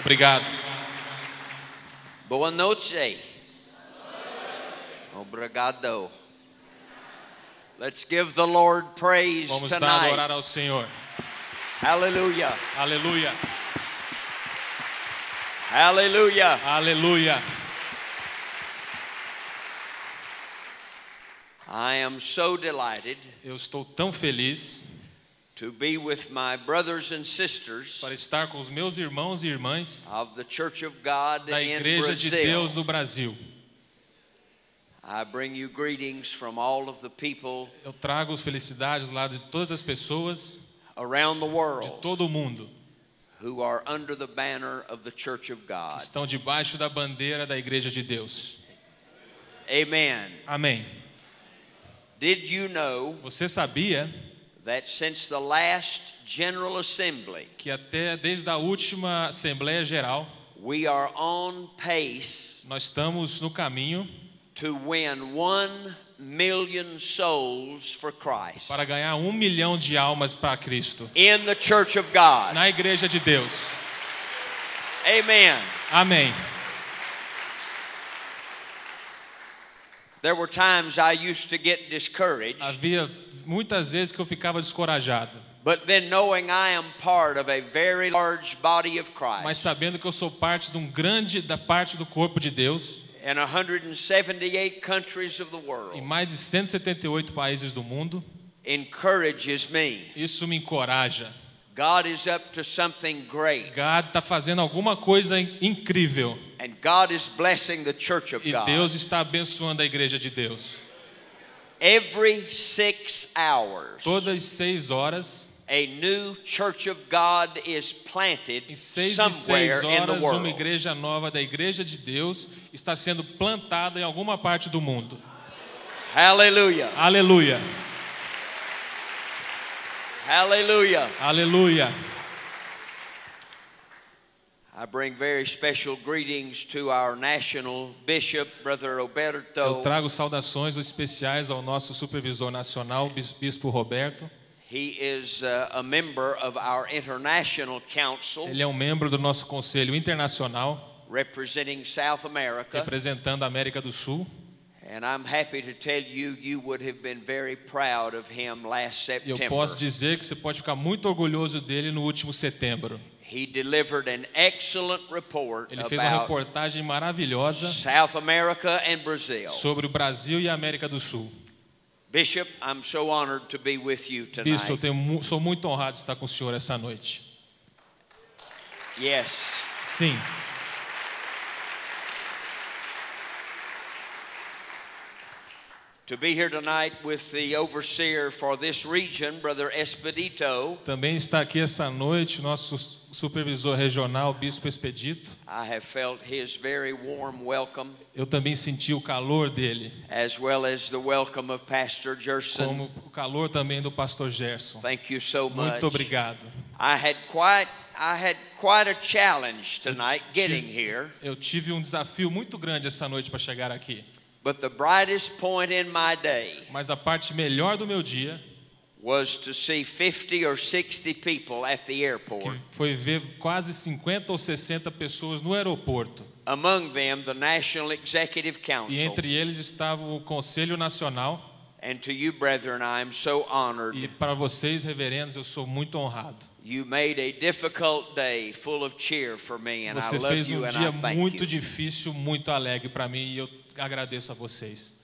Obrigado. Boa noite. Obrigado. Let's give the Lord praise Vamos tonight. adorar ao Senhor. Hallelujah. Aleluia. Hallelujah. Aleluia. I am so delighted Eu estou tão feliz to be with my brothers and sisters para estar com os meus irmãos e irmãs of the Church of God da in Igreja de. Deus do Brasil. I bring you greetings from all of the people Eu trago as felicidades lá de todas as pessoas around the de world todo o mundo who are under the banner of the Church of que God. estão debaixo da bandeira da Igreja de Deus. Amen. Amém. Did you know Você sabia that since the last General Assembly, que até desde a última Assembleia Geral we are on pace nós estamos no caminho to win one million souls for Christ para ganhar um milhão de almas para Cristo in the Church of God? na Igreja de Deus. Amen. Amém. There were times I used to get discouraged, Havia muitas vezes que eu ficava descorajado, but then knowing I am part of a very large body of mas Christ sabendo que eu sou parte de um grande da parte do corpo de Deus in 178 countries of the em world mais de 178 países do mundo, encourages me. isso me encoraja. God is up to something great, God está fazendo alguma coisa in- incrível and God is blessing the Church of e God. Deus está abençoando a Igreja de Deus. Every six hours, Todas seis horas, a new Church of God is planted em seis somewhere seis in the horas, uma world. igreja nova da Igreja de Deus está sendo plantada em alguma parte do mundo. Hallelujah. Aleluia, Hallelujah. aleluia. I bring very special greetings to our national bishop, Brother Eu Roberto. trago saudações especiais ao nosso supervisor nacional, Bis- Bispo Roberto. He is uh, a member of our international council Ele é um membro do nosso Conselho Internacional, representing South America. representando a América do Sul. And I'm happy to tell you, you would have been very proud of him last E eu September. posso dizer que você pode ficar muito orgulhoso dele no último setembro. He delivered an excellent report Ele fez uma reportagem maravilhosa South America and Brazil. sobre o Brasil e a América do Sul. Bishop, I'm so honored to be with you Bispo, eu tonight. tenho sou muito honrado de estar com o senhor essa noite. Yes. Sim, To be here tonight with the overseer for this region, Brother Expedito, também está aqui essa noite nosso supervisor regional, Bispo Expedito. I have felt his very warm welcome, Eu também senti o calor dele, as well as the welcome of Pastor Gerson. como o calor também do pastor Gerson. Thank you so much. Muito obrigado. I had quite I had quite a challenge tonight getting here, Eu tive um desafio muito grande essa noite para chegar aqui. But the brightest point in my day Mas a parte melhor do meu dia was to see 50 or 60 people at the airport. foi ver quase 50 ou 60 pessoas no aeroporto. Among them, the National Executive E Council. entre eles estava o Conselho Nacional. And to you, brethren, I am so honored. E para vocês, reverendos, eu sou muito honrado. You made a difficult day full of cheer for me, and I Você love fez you um and dia I thank muito you. difícil, muito alegre para mim e eu agradeço a vocês.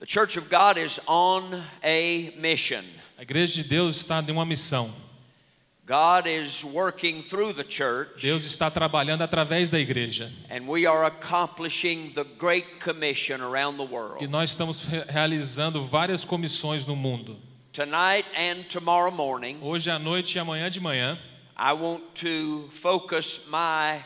The Church of God is on a mission. A Igreja de Deus está em uma missão. God is working through the church, Deus está trabalhando através da igreja. and we are accomplishing the Great Commission around the E nós estamos re- realizando várias comissões no mundo. Tonight and tomorrow morning, Hoje à noite e amanhã de manhã, I want to focus my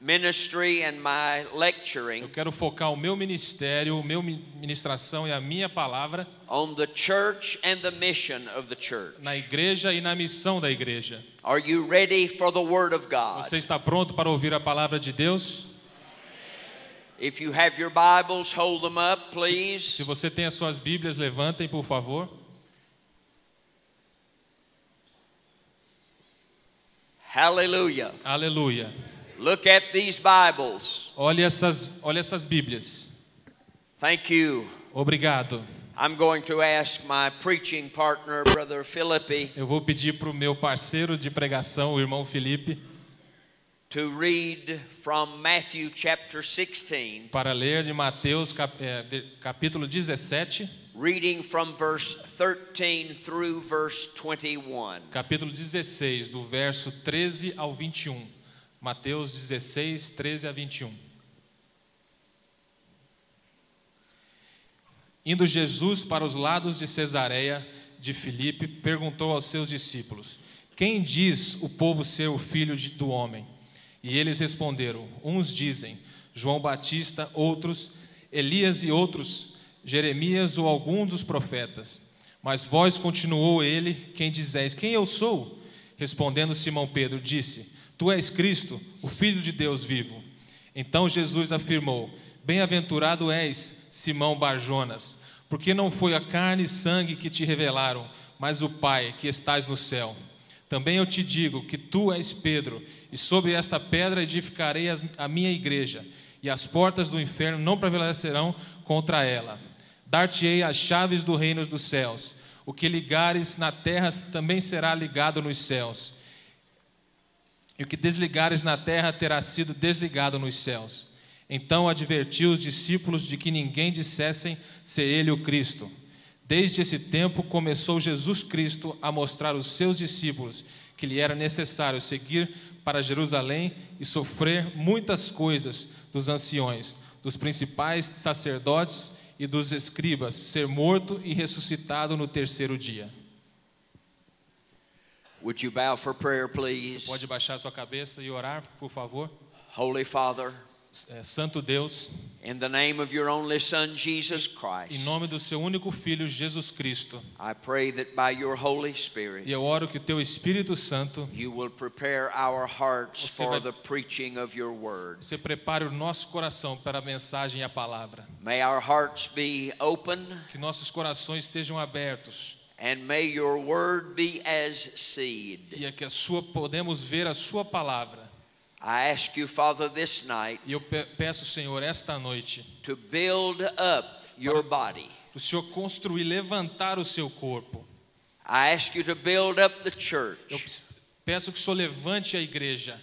ministry and my eu lecturing quero focar o meu ministério, o meu mi- ministração e a minha palavra on the church and the mission of the church. na igreja e na missão da igreja. Are you ready for the Word of God? Você está pronto para ouvir a palavra de Deus? If you have your Bibles, hold them up, please. Se você tem as suas Bíblias, levantem, por favor. Hallelujah. Aleluia. Look at these Bibles. Olhe essas, olhe essas Bíblias. Thank you. Obrigado. I'm going to ask my preaching partner, Brother Philippi, Eu vou pedir para o meu parceiro de pregação, o irmão Felipe, to read from Matthew chapter 16, para ler de Mateus cap- de- capítulo 17, reading from verse 13 through verse 21. capítulo 16, do verso 13 ao 21. Mateus 16, 13 a 21. Indo Jesus para os lados de Cesareia de Filipe, perguntou aos seus discípulos: Quem diz o povo ser o filho de- do homem? E eles responderam: Uns dizem João Batista, outros Elias e outros Jeremias ou algum dos profetas. Mas vós, continuou ele, quem dizeis: Quem eu sou? Respondendo Simão Pedro, disse: Tu és Cristo, o Filho de Deus vivo. Então Jesus afirmou: Bem-aventurado és, Simão Barjonas, porque não foi a carne e sangue que te revelaram, mas o Pai que estás no céu. Também eu te digo que tu és Pedro, e sobre esta pedra edificarei a minha igreja, e as portas do inferno não prevalecerão contra ela. Dar-te-ei as chaves do reino dos céus. O que ligares na terra também será ligado nos céus. E o que desligares na terra terá sido desligado nos céus. Então advertiu os discípulos de que ninguém dissessem ser ele o Cristo. Desde esse tempo começou Jesus Cristo a mostrar aos seus discípulos que lhe era necessário seguir para Jerusalém e sofrer muitas coisas dos anciões, dos principais sacerdotes e dos escribas, ser morto e ressuscitado no terceiro dia. Would you bow for prayer, please? Pode baixar sua cabeça e orar, por favor. Holy Father, Santo Deus, in the name of your only Son, Jesus Christ, em nome do seu único filho Jesus Cristo, I pray that by your Holy Spirit, e eu oro que o teu Espírito Santo you will prepare our hearts Você for vai- the preaching of your word. você prepare o nosso coração para a mensagem e a palavra. May our hearts be open Que nossos corações estejam abertos and may your word be as seed. e é que a sua podemos ver a sua palavra. I ask you, Father, this night E eu pe- peço, Senhor, esta noite, to build up your body. o Senhor construir, levantar o seu corpo. I ask you to build up the Eu church. peço que o Senhor levante a igreja.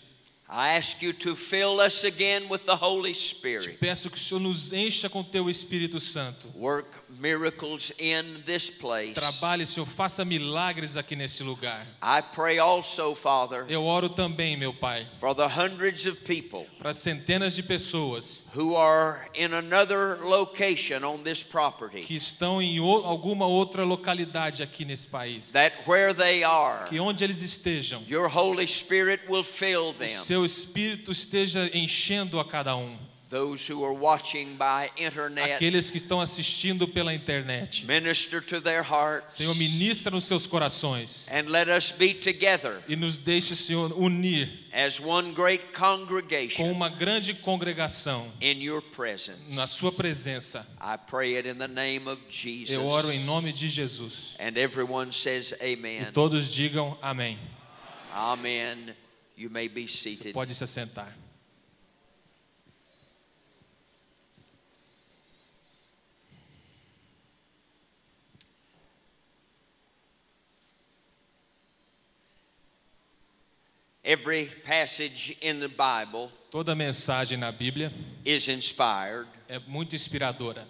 I ask you to fill us again with the Holy Spirit. Peço que o Senhor nos encha com teu Espírito Santo. Work miracles in this place. Trabalhe, Senhor, faça milagres aqui nesse lugar. I pray also, Father, Eu oro também, meu Pai, for the hundreds of people para centenas de pessoas who are in another location on this property, que estão em o- alguma outra localidade aqui nesse país. that where they are, Que onde eles estejam, your Holy Spirit will fill o them. seu Espírito esteja enchendo a cada um. Those who are watching by internet, Aqueles que estão assistindo pela internet. minister to their hearts, Senhor, ministra nos seus corações and let us be together e nos deixe, Senhor, unir as one great com congregation uma grande congregação in your presence. na sua presença. I pray it in the name of Jesus. Eu oro em nome de Jesus. And everyone says E amen. todos digam amém. Amen. You may be Você seated. pode se assentar. Every passage in the Bible Toda mensagem na Bíblia is inspired. é muito inspiradora.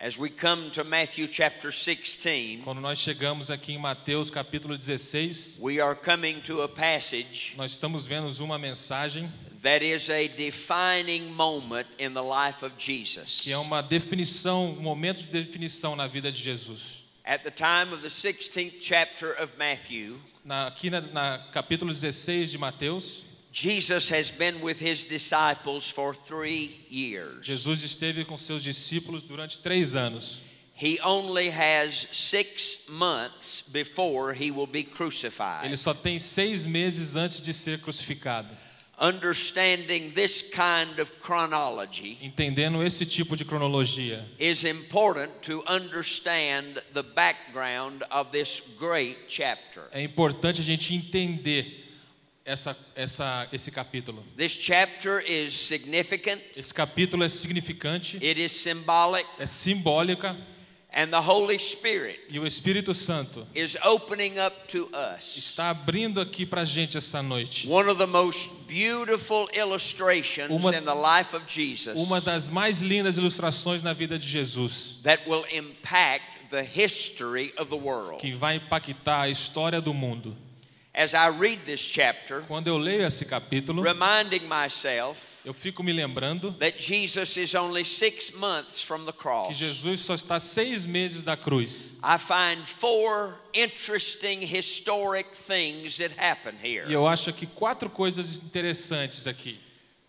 As we come to Matthew chapter 16, Quando nós chegamos aqui em Mateus capítulo 16, we are coming to a passage nós estamos vendo uma mensagem that is a defining moment in the life of Jesus. que é uma definição, um momento de definição na vida de Jesus. At the time of the 16th chapter of Matthew, Na, aqui na, na capítulo 16 de Mateus, Jesus has been with his disciples for three years. Jesus esteve com seus discípulos durante três anos. He only has six months before he will be crucified. Ele só tem seis meses antes de ser crucificado. Understanding this kind of chronology Entendendo esse tipo de cronologia, is important to understand the background of this great chapter. é importante a gente entender essa, essa, esse capítulo. This chapter is significant, Esse capítulo é significante, it is symbolic, é simbólica and the Holy Spirit e o Espírito Santo is opening up to us está abrindo aqui para a gente essa noite one of the most beautiful illustrations Uma- in the life of Jesus uma das mais lindas ilustrações na vida de Jesus, that will impact the history of the world. que vai impactar a história do mundo. As I read this chapter, Quando eu leio esse capítulo, reminding myself eu fico me lembrando that Jesus is only six months from the que cross. Jesus só está seis meses da cruz. I find four interesting historic things that happen E here. eu acho aqui quatro coisas interessantes aqui.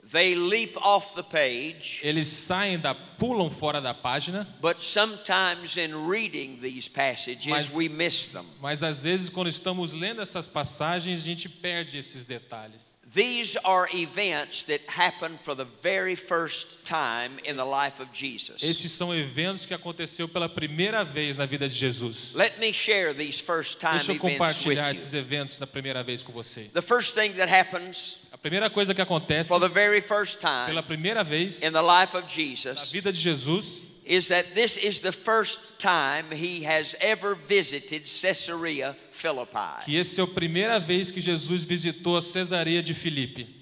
They leap off the page, Eles saem da, pulam fora da página, but sometimes in reading these passages, Mas- we miss them. mas às vezes quando estamos lendo essas passagens, a gente perde esses detalhes. These are events that happen for the very first time in the life of Jesus. Esses são eventos que aconteceu pela primeira vez na vida de Jesus. Let me share these first time Deixa eu compartilhar esses eventos da primeira vez com você. The first thing that happens primeira coisa que acontece for the very first time pela primeira vez in the life of na Jesus vida de Jesus is that this is the first time he has ever visited Caesarea Philippi. que essa é a primeira vez que Jesus visitou a Cesareia de Filipe.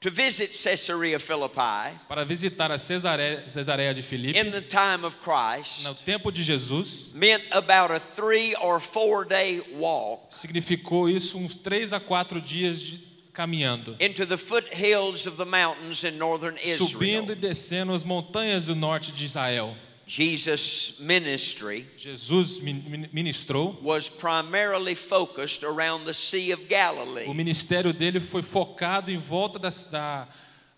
To visit Caesarea Philippi Para visitar a Cesareia, Cesareia de Filipe, in the time of Christ no tempo de Jesus, meant about a three or four day walk significou isso uns três a quatro dias de, caminhando, into the foothills of the mountains in northern subindo e Israel. descendo as montanhas do norte de Israel. Jesus' ministry Jesus min- min- ministrou. was primarily focused around the Sea of Galilee. O ministério dele foi focado em volta das- da,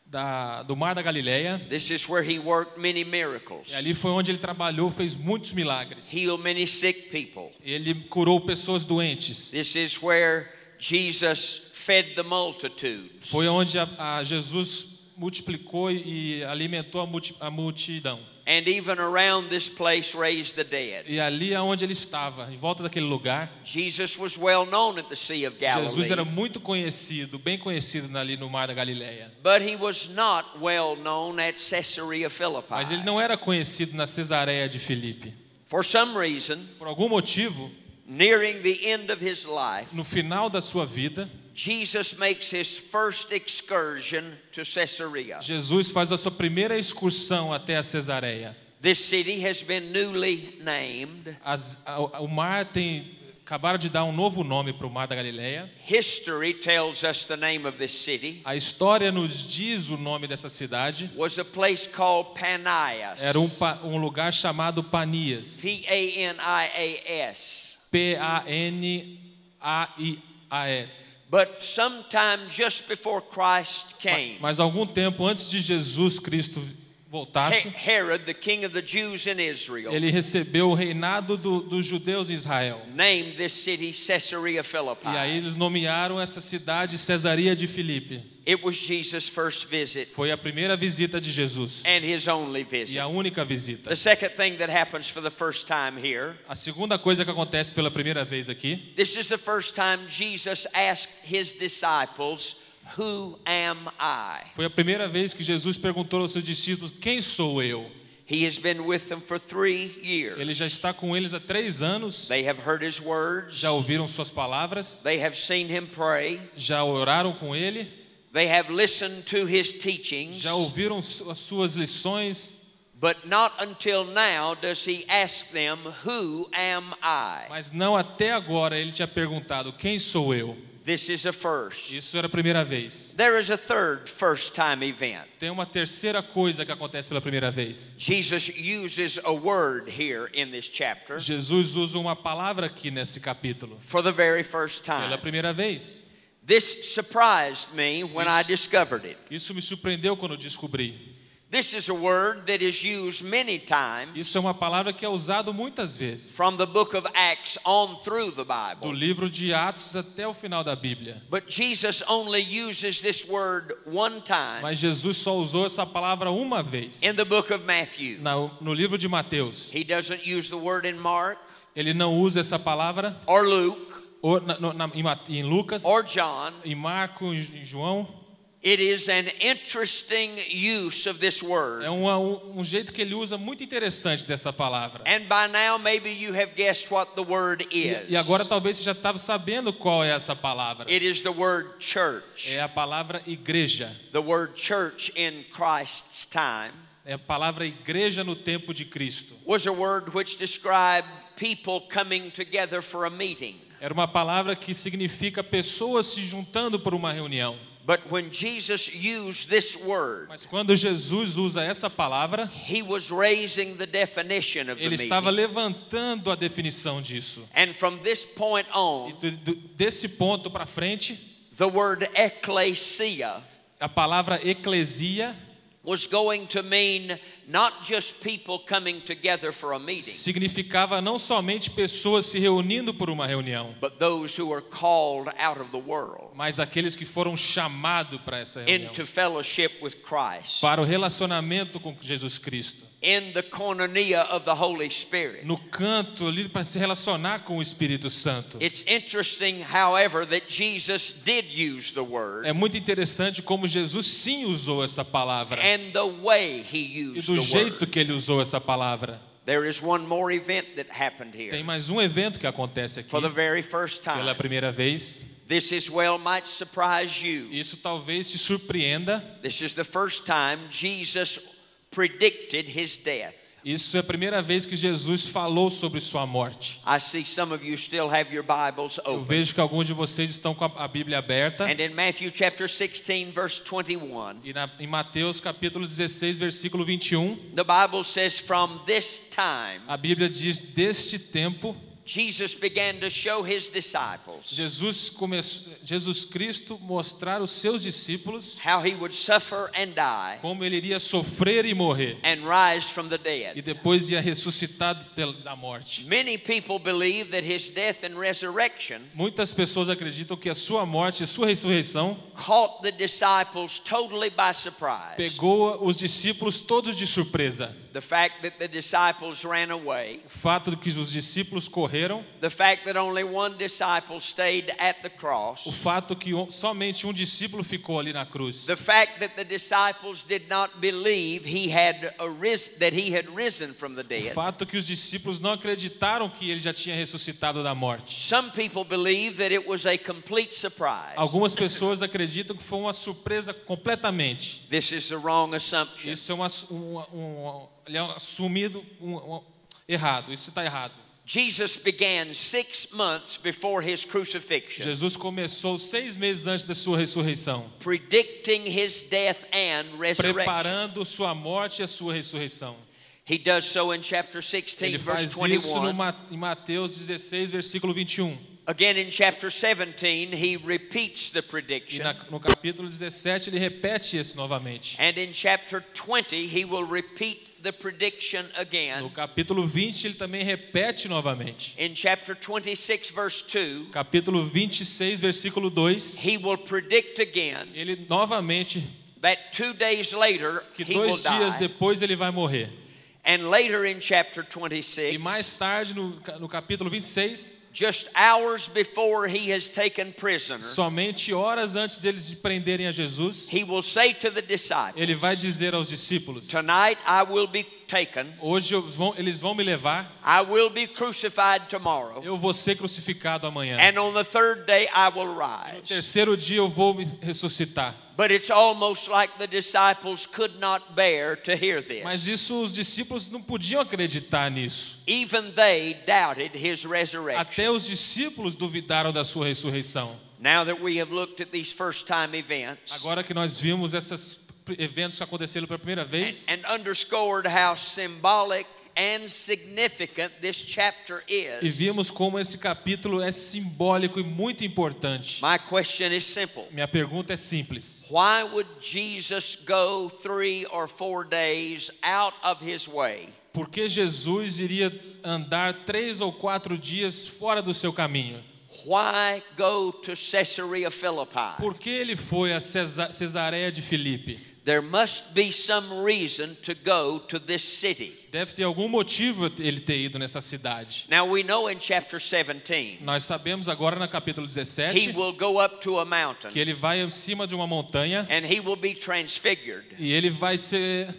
da, do Mar da Galileia. This is where he worked many miracles, E ali foi onde ele trabalhou, fez muitos milagres. healed many sick people. Ele curou pessoas doentes. This is where Jesus fed the multitudes. Foi onde a, a Jesus multiplicou e alimentou a, multi, a multidão. And even around this place raised the dead. E ali é onde ele estava, em volta daquele lugar, Jesus was well known at the Sea of Jesus era Galilee, muito conhecido, bem conhecido ali no Mar da Galileia. but he was not well known at Caesarea Mas ele Philippi. não era conhecido na Cesareia de Filipe. For some reason, Por algum motivo, nearing the end of his life, no final da sua vida, Jesus makes his first excursion to Caesarea. Jesus faz a sua primeira excursão até a Cesareia. This city has been newly named. As- a- o mar tem acabaram de dar um novo nome para o Mar da Galileia. History tells us the name of this city A história nos diz o nome dessa cidade. was a place called Panias. Era um, um lugar chamado Panias. P A N I A S. P-A-N-A-I-A-S. But sometime just before Christ came, Mas algum tempo antes de Jesus Cristo voltasse, He- Herod, the king of the Jews in Israel, ele recebeu o reinado do- dos judeus em Israel. named this city Caesarea Philippi. E aí eles nomearam essa cidade Cesaria de Filipe. It was Jesus' first visit Foi a primeira visita de Jesus and his only e visit. a única visita. The second thing that happens for the first time here, A segunda coisa que acontece pela primeira vez aqui, this is the first time Jesus asked his disciples, Who am I? foi a primeira vez que Jesus perguntou aos seus discípulos: Quem sou eu? He has been with them for three years. Ele já está com eles há três anos, They have heard his words, já ouviram suas palavras, they have seen him pray, já oraram com ele, they have listened to his teachings. já ouviram as suas lições, But not until now does he ask them, Who am I? mas não até agora ele tinha perguntado: Quem sou eu? This is a first. Isso era a primeira vez. There is a third first time event. Tem uma terceira coisa que acontece pela primeira vez. Jesus uses a word here in this chapter Jesus usa uma palavra aqui nesse capítulo. for the very first Pela time. primeira vez. This surprised me when I discovered it. Isso me surpreendeu quando descobri. This is a word that is used many times Isso é uma palavra que é usada muitas vezes, from the book of Acts on through the do Bible. livro de Atos até o final da Bíblia. But Jesus only uses this word one time Mas Jesus só usou essa palavra uma vez, in the book of Matthew. na- no livro de Mateus. He doesn't use the word in Mark Ele não usa essa palavra or Luke ou na- no- na- em Ma- em Lucas, or John. em Marcos, em João. It is an interesting use of this word. É um, um jeito que ele usa muito interessante dessa palavra. And by now, maybe you have guessed what the word E, is. e agora talvez você já estava sabendo qual é essa palavra. It is the word church. É a palavra igreja. The word church in Christ's time É a palavra igreja no tempo de Cristo. was a word which described people coming together for a meeting. Era uma palavra que significa pessoas se juntando por uma reunião. But when Jesus used this word, Mas quando Jesus usa essa palavra, he was raising the definition of the ele estava meeting. levantando a definição disso. And from this point E on, do- do- desse ponto para frente, the word ecclesia a palavra eclesia was going to mean not just people coming together for a meeting, significava não somente pessoas se reunindo por uma reunião, but those who are called out of the world mas aqueles que foram chamados para essa reunião, into fellowship with Christ, para o relacionamento com Jesus Cristo, in the koinonia of the Holy Spirit. no canto ali para se relacionar com o Espírito Santo. It's interesting, however, that Jesus did use the word É muito interessante como Jesus sim usou essa palavra and the way he e used do jeito que ele usou essa palavra. There is one more event that happened Tem here mais um evento que acontece aqui for the very first pela time. primeira vez. This as well might surprise you. Isso talvez te surpreenda. This is the first time Jesus predicted his death. Isso é a primeira vez que Jesus falou sobre sua morte. I see some of you still have your Bibles Eu vejo que alguns de vocês estão com a Bíblia aberta. And in Matthew chapter 16, verse 21, E na, em Mateus capítulo 16, versículo 21, the Bible says, From this time, a Bíblia diz: Deste tempo, Jesus began to show his disciples Jesus, começou, Jesus Cristo mostrar aos seus discípulos how he would suffer and die como ele iria sofrer e morrer. and rise from the E dead. depois ia ressuscitado da morte. Many people believe that his death and resurrection Muitas pessoas acreditam que a sua morte e sua ressurreição caught the disciples totally by surprise. pegou os discípulos todos de surpresa. The fact that the disciples ran away, O fato de que os discípulos correram, the fact that only one disciple stayed at the cross, o fato que somente um discípulo ficou ali na cruz. the fact that the disciples did not believe he had arisen, that he had risen from the O dead. fato que os discípulos não acreditaram que ele já tinha ressuscitado da morte. Some people believe that it was a complete surprise. Algumas pessoas acreditam que foi uma surpresa completamente. This is the wrong assumption. Isso é um, ass- um, um, ele é assumido um- um- errado. Isso está errado. Jesus began six months before his crucifixion, Jesus começou seis meses antes da sua ressurreição, predicting his death and resurrection. preparando sua morte e a sua ressurreição. He does so in chapter 16, Ele verse faz isso no 21. Em Mateus 16, versículo 21. Again in chapter 17, he repeats the E prediction. na, no capítulo 17 ele repete isso novamente. And in chapter 20, he will repeat the prediction No again. capítulo 20 ele também repete novamente. In chapter 26, verse 2, Capítulo 26, versículo 2, he will predict again ele novamente, that two days later que he will dois dias die. depois ele vai morrer. And later in chapter E 26, mais tarde, no, no capítulo 26, just hours before he has taken prisoner, somente horas antes deles de prenderem a Jesus, he will say to the disciples, ele vai dizer aos discípulos: Tonight I will be taken, Hoje vão- eles vão me levar, I will be crucified tomorrow, eu vou ser crucificado amanhã. and on the third day I will No rise. terceiro dia eu vou me ressuscitar. But it's almost like the disciples could not bear to hear Mas this. isso os discípulos não podiam acreditar nisso. Even they doubted his resurrection. Até os discípulos duvidaram da sua ressurreição. Now that we have looked at these first time events Agora que nós vimos esses eventos que aconteceram pela primeira vez and underscored how symbolic and significant this chapter E is. vimos como esse capítulo é simbólico e muito importante. My question is simple. Minha pergunta é simples. Why would Jesus go three or four days out of his way Por que Jesus iria andar três ou quatro dias fora do seu caminho? Why go to Caesarea Philippi? Por que ele foi a Cesa- Cesareia de Filipe? There must be some reason to go to this city. Deve ter algum motivo ele ter ido nessa cidade. Now we know in chapter 17 Nós sabemos agora no capítulo he 17 will go up to a que mountain ele vai em cima de uma montanha and he will be transfigured. e ele vai ser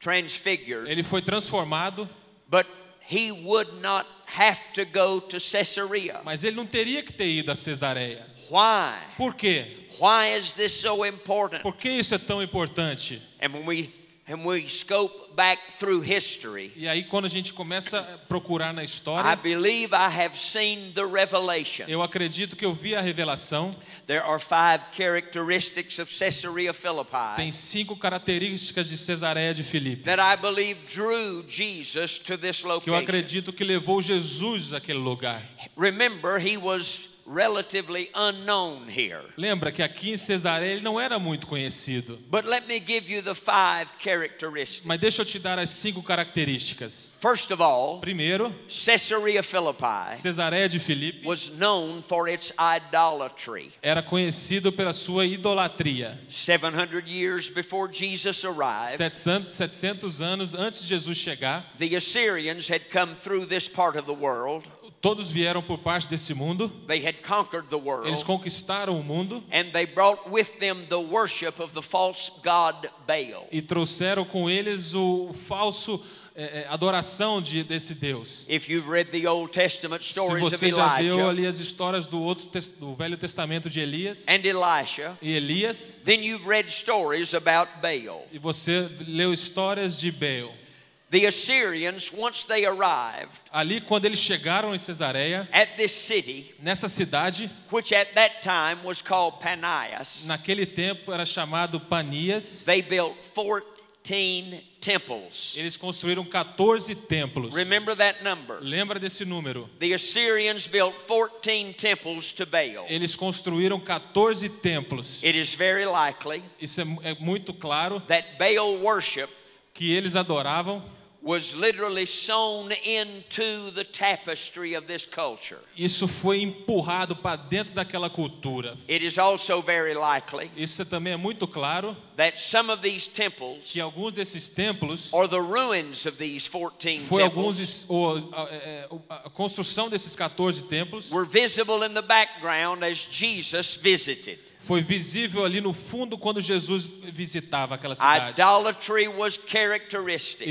Transfigured. ele foi transformado, But he would not have to go to Caesarea. mas ele não teria que ter ido a Cesareia. Why? Por quê? Why is this so important? Por que isso é tão importante? And when we and we scope back through history, E aí quando a gente começa a procurar na I história, believe I have seen the revelation. eu acredito que eu vi a revelação. There are five characteristics of Caesarea Tem Philippi cinco características de Cesareia de Filipe that I believe drew Jesus to this que eu location. acredito que levou Jesus àquele lugar. Remember, he was relatively unknown here. Lembra que aqui em Cesareia ele não era muito conhecido. But let me give you the five characteristics. Mas deixa eu te dar as cinco características. First of all, Primeiro, Caesarea Philippi Cesareia de Filipe was known for its idolatry. era conhecido pela sua idolatria. 700 years before Jesus arrived, 700, 700 anos antes de Jesus chegar, the Assyrians had come through this part of the world. Todos vieram por parte desse mundo. They had conquered the Eles world. conquistaram o mundo And they brought with them the worship of the false god Baal. e trouxeram com eles o falso eh, eh, adoração de, desse Deus. If you've read the Old Testament Se você já viu Elijah ali as histórias do outro do Velho Testamento de Elias Elisha, e Elias, then you've read stories about Baal. e você leu histórias de Baal. The Assyrians, once they arrived Ali quando eles chegaram em Cesareia, at this city, nessa cidade, which at that time was called Panias, naquele tempo era chamado Panias, they built 14 temples. eles construíram 14 templos. Remember that number. Lembra desse número? The Assyrians built 14 temples to Baal. Eles construíram 14 templos. It is very likely Isso é, é muito claro that Baal worship que eles adoravam. Was literally sewn into the tapestry of this culture. Isso foi empurrado para dentro daquela cultura. It is also very likely Isso também é muito claro that some of these temples que alguns desses templos or the ruins of these 14 foi alguns templos es- o- a, é, é, a construção desses 14 templos were visible in the background as Jesus visited. Foi visível ali no fundo quando Jesus visitava aquela cidade. Idolatry was characteristic.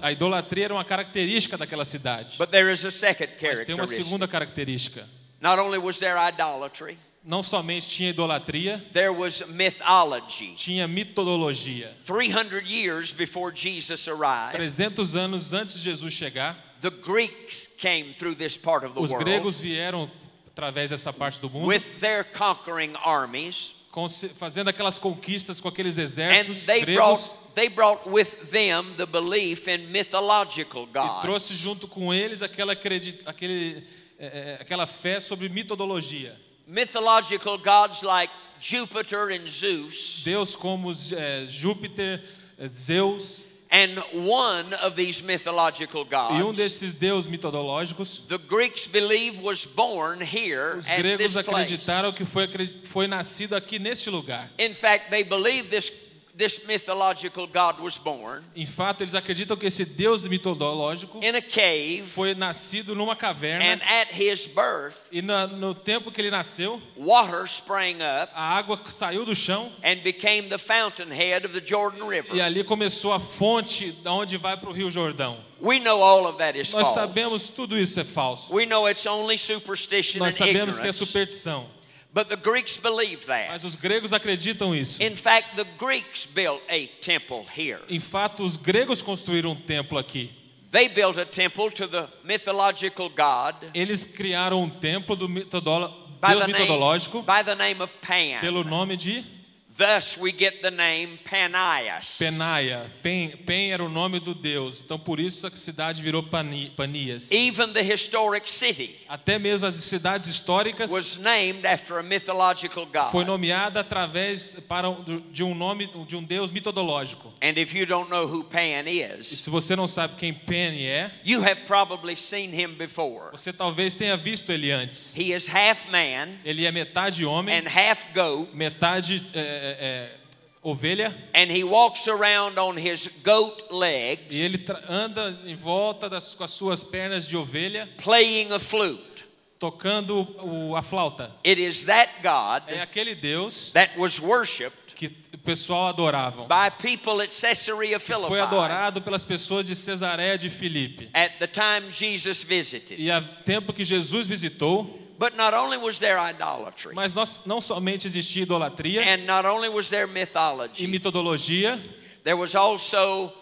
A idolatria era uma característica daquela cidade. But there is a second Mas tem uma characteristic. segunda característica. Not only was there idolatry, Não somente tinha idolatria, there was mythology. tinha mitologia. 300 years before Jesus arrived, 300 anos antes de Jesus chegar, the Greeks came through this part of the os world gregos vieram através dessa parte do mundo, with their conquering armies, fazendo aquelas conquistas com aqueles and exércitos they gregos brought they brought with them the belief in mythological e gods. trouxe junto com eles aquela, aquele, é, é, aquela fé sobre mitologia. Mythological gods like Jupiter and Zeus, Deus como é, Júpiter, é, Zeus, and one of these mythological e um gods, desses deuses mitológicos, the Greeks believe was born here os at gregos this place. acreditaram que foi, foi nascido aqui neste lugar. In fact, they believe this this mythological god was born Em fato, eles acreditam que esse Deus mitológico in a cave, foi nascido numa caverna and at his birth, e na- no tempo que ele nasceu, water sprang up a água saiu do chão and became the fountainhead of the Jordan e River. ali começou a fonte da onde vai para o Rio Jordão. We know all of that is Nós false. sabemos tudo isso é falso. We know it's only superstition Nós and sabemos que é ignorance. superstição, But the Greeks believe that. mas os gregos acreditam isso. In fact, the Greeks built a temple here. Em fato, os gregos construíram um templo aqui. They built a temple to the mythological god Eles criaram um templo do mitodolo- by Deus the name, mitológico by the name of Pan. pelo nome de Thus we get the name Panias. Penaia. Pen, Pen era o nome do deus. Então por isso a cidade virou Pani, Panias. Even the historic city Até mesmo as cidades históricas was named after a mythological foi god. nomeada através para de um nome de um deus mitológico. And if you don't know who Pan E is, se você não sabe quem Pen é, you have probably seen him before. você talvez tenha visto ele antes. He is half man Ele é metade homem, and half goat, metade é, é, é, ovelha, and he walks around on his goat e legs ele tra- anda em volta das, com as suas pernas de ovelha, playing a flute. tocando o, a flauta. It is that É God aquele Deus that was worshipped que o pessoal adoravam. by people at Caesarea Foi Philippi adorado pelas pessoas de Cesareia de Filipe. at the time Jesus visited. E a tempo que Jesus visitou, But not only was there idolatry, mas nós, não somente existia idolatria and not only was there e mythology, mitologia, there was also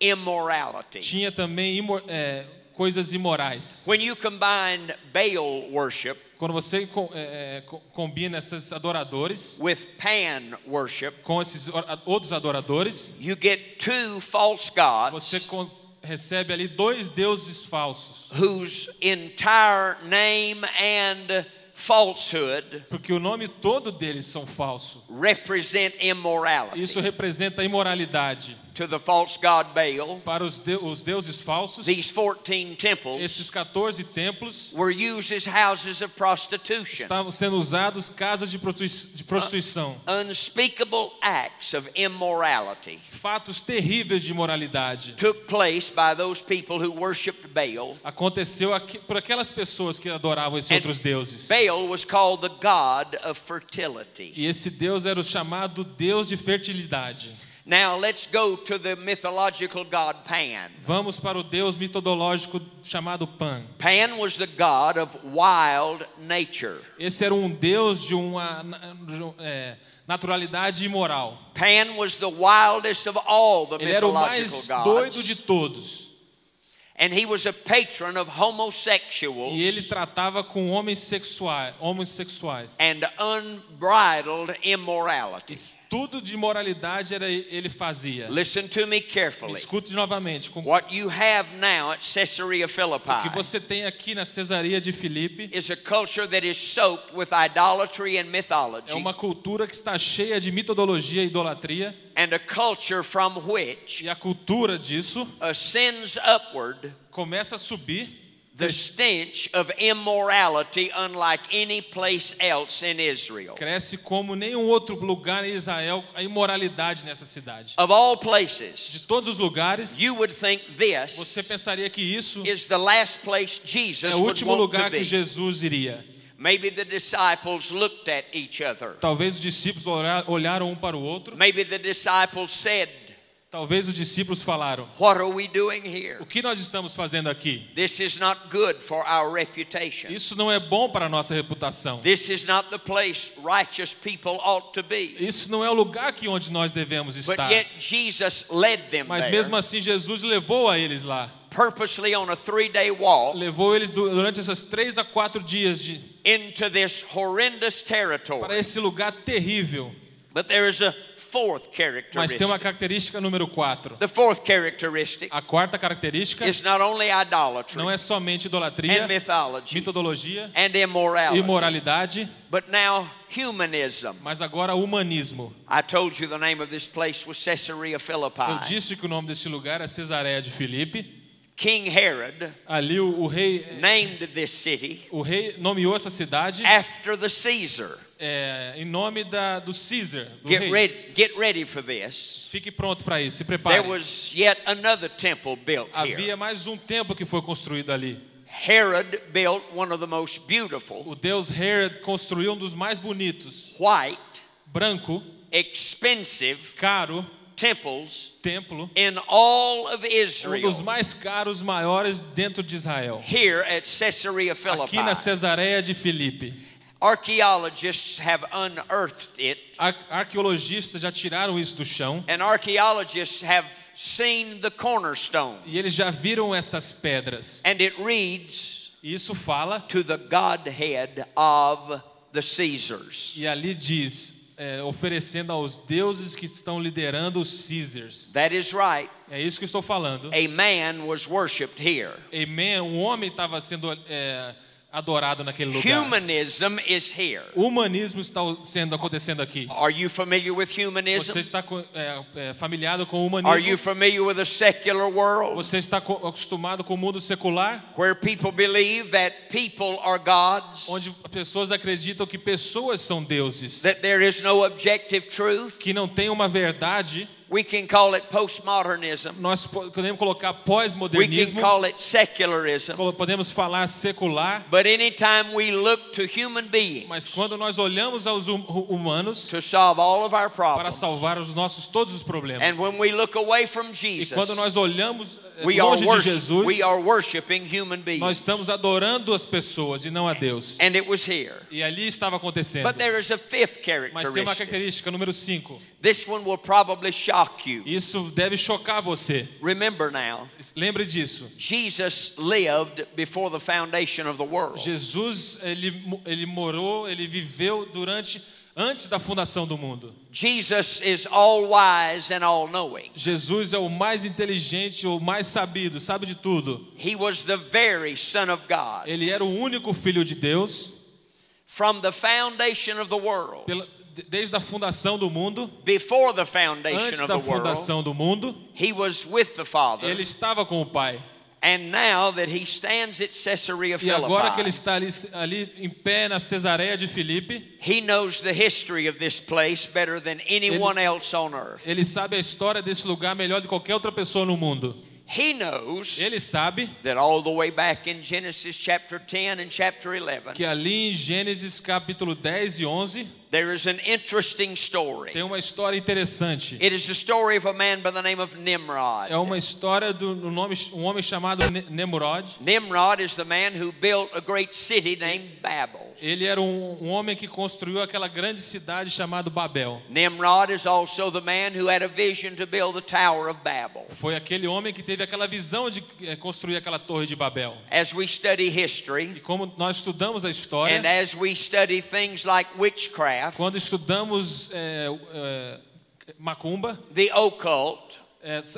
immorality. tinha também imo- é, coisas imorais. When you combine Baal worship Quando você é, é, co- combina esses adoradores with Pan worship, com esses outros adoradores, you get two false gods você con- recebe ali dois deuses falsos. whose entire name and falsehood Porque o nome todo deles são falsos. represent immorality. Isso representa a imoralidade. To the false god Baal, Para os, de- os deuses falsos, these 14 temples esses 14 templos were used as houses of prostitution. estavam sendo usados casas de de prostituição. Unspeakable acts of immorality Fatos terríveis de imoralidade. took place by those people who worshiped Baal. Aconteceu aqui, por aquelas pessoas que adoravam esses And outros deuses. Baal was called the god of fertility. E esse deus era o chamado deus de fertilidade. Now let's go to the mythological god Pan. Vamos para o deus mitológico chamado Pan. Pan was the god of wild nature. Esse era um deus de uma um, é, naturalidade imoral. Pan was the wildest of all the Ele era o mythological mais doido de gods. todos. And he was a patron of homosexuals E ele tratava com homens sexuais, homossexuais. and unbridled immorality. Tudo de moralidade era ele fazia. Listen to me carefully. Escute novamente. Com What you have now at Caesarea o que Philippi você tem aqui na Cesaria de Filipe is a culture that is soaked with idolatry and é mythology, uma cultura que está cheia de mitologia e idolatria. And a culture from which E a cultura disso ascends upward começa a subir the stench of immorality unlike any place else in Israel. cresce como nenhum outro lugar em Israel a imoralidade nessa cidade. Of all De places, todos os lugares, you would think você this pensaria que isso is the last place é Jesus o último lugar que. Jesus iria. Maybe the disciples looked at each other. Talvez os discípulos olha- olharam um para o outro. Maybe the disciples said, Talvez os discípulos falaram: What are we doing here? O que nós estamos fazendo aqui? This is not good for our reputation. Isso não é bom para a nossa reputação. This is not the place righteous people ought to be. Isso não é o lugar que onde nós devemos But estar. yet Jesus led them Mas mesmo assim Jesus levou a eles lá. purposely on a three-day walk Levou eles du- durante esses três a quatro dias de, into this horrendous para territory. esse lugar terrível. But there is a fourth Mas tem uma characteristic. característica número quatro. The fourth characteristic A quarta característica is not only idolatry não é somente idolatria, and mythology mitologia and immorality, imoralidade, but now humanism. mas agora humanismo. I told you the name of this place was Caesarea Eu Philippi. disse que o nome desse lugar é Cesareia de Filipe. King Herod Ali o, o rei named this city o rei nomeou essa cidade after the Caesar. é, em nome da, do Caesar, do Get rei. ready, get ready for this. Fique pronto para isso, se There prepare. was yet another temple built here. Havia mais um templo que foi construído ali. Herod built one of the most beautiful, O deus Herod construiu um dos mais bonitos, white, branco, expensive caro temples templo, in all of um dos Israel. mais caros, maiores dentro de Israel. Here at Caesarea Aqui na Philippi, Cesareia de Filipe. archaeologists have unearthed it, Ar arqueologistas já tiraram isso do chão and archaeologists have seen the cornerstone. e eles já viram essas pedras. And it reads isso fala to the Godhead of the Caesars. e ali diz é, oferecendo aos deuses que estão liderando os Caesars. That is right. É isso que estou falando. A man was worshipped here. Amen. Um homem estava sendo é, adorado naquele lugar. Humanism is here. O humanismo está sendo acontecendo aqui. Are you familiar with humanism? Você está é, é, familiado com o Are you humanismo? familiar with the secular world Você está co- acostumado com o mundo secular, where people believe that people are gods, onde pessoas acreditam que pessoas são deuses, that there is no objective truth? que não tem uma verdade? We can call it postmodernism. Nós po- podemos colocar We can pós-modernismo, call it secularism. colo- podemos falar secular, But anytime we look to human beings mas quando nós olhamos aos hum- humanos to solve all of our para problems, salvar os nossos todos os problemas, and when we look away from e Jesus, quando nós olhamos eh, we are, longe de worship, Jesus, we are worshiping human nós beings. estamos adorando as pessoas e não a Deus. And it was here. E ali estava acontecendo. But there is a fifth Mas tem uma characteristic. característica número 5. This one will probably shock you. Isso deve chocar você. Remember now, Lembre disso. Jesus lived before the foundation of the world. Jesus, ele, ele morou, ele viveu durante antes da fundação do mundo. Jesus is all wise and all knowing. Jesus é o mais inteligente, o mais sabido, sabe de tudo. He was the very Son of God. Ele era o único filho de Deus From the foundation of the world, pela- desde a fundação do mundo, before the antes foundation of da fundação do mundo, he was with the Father. ele estava com o Pai. And now that he stands at Caesarea E agora que ele Philippi, está ali, ali em pé na Cesareia de Filipe, he knows the history of this place better than anyone else on earth. ele sabe a história desse lugar melhor do que qualquer outra pessoa no mundo. He knows Ele sabe that all the way back in Genesis chapter 10 and chapter 11, que ali em Gênesis capítulo 10 e 11 there is an interesting story. tem uma história interessante. It is the story of a man by the name of Nimrod. É uma história do nome, um homem chamado Nemrod. Nimrod is the man who built a great city named Babel. Ele era um, um homem que construiu aquela grande cidade chamada Babel. Nimrod is also the man who had a vision to build the Tower of Babel. Foi aquele homem que teve aquela visão de eh, construir aquela torre de Babel. As we study E history, como nós estudamos a and história, as we study things like witchcraft, quando estudamos eh, eh, macumba, the occult,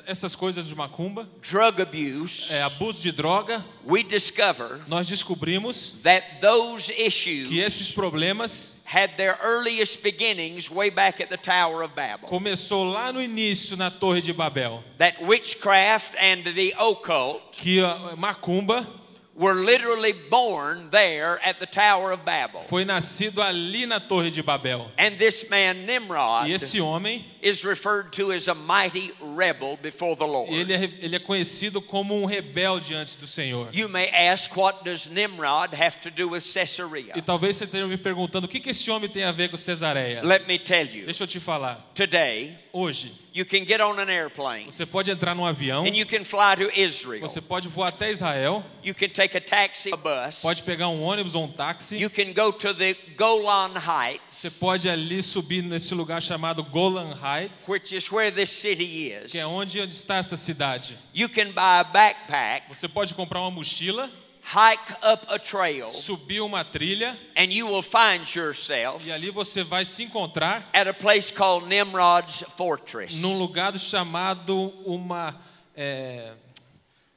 essas coisas de macumba, drug abuse, eh, abuso de droga, we discover nós descobrimos that those que issues esses problemas had their earliest beginnings way back at the Tower of Babel. começou lá no início na torre de Babel, That witchcraft and the occult que a macumba were literally born there at the Tower of Babel. foi nascido ali na torre de Babel. And this man, Nimrod, E esse homem, is referred to as a mighty rebel before the Lord. ele é, ele é conhecido como um rebelde antes do Senhor. You may ask, what does Nimrod have to do with Caesarea? E talvez você esteja me perguntando o que, que esse homem tem a ver com Cesareia. Let me tell you, Deixa eu te falar. today Hoje, you can get on an airplane você pode entrar num avião, and you can fly to Israel. você pode voar até Israel, You can take a taxi, a bus. pode pegar um ônibus ou um táxi, You can go to the Golan você Heights, pode ali subir nesse lugar chamado Golan Heights, which is where this city is. que é onde está essa cidade. You can buy a backpack, Você pode comprar uma mochila, hike up a trail, subir uma trilha and you will find yourself e ali você vai se encontrar at a place called Nimrod's Fortress. num lugar chamado uma é,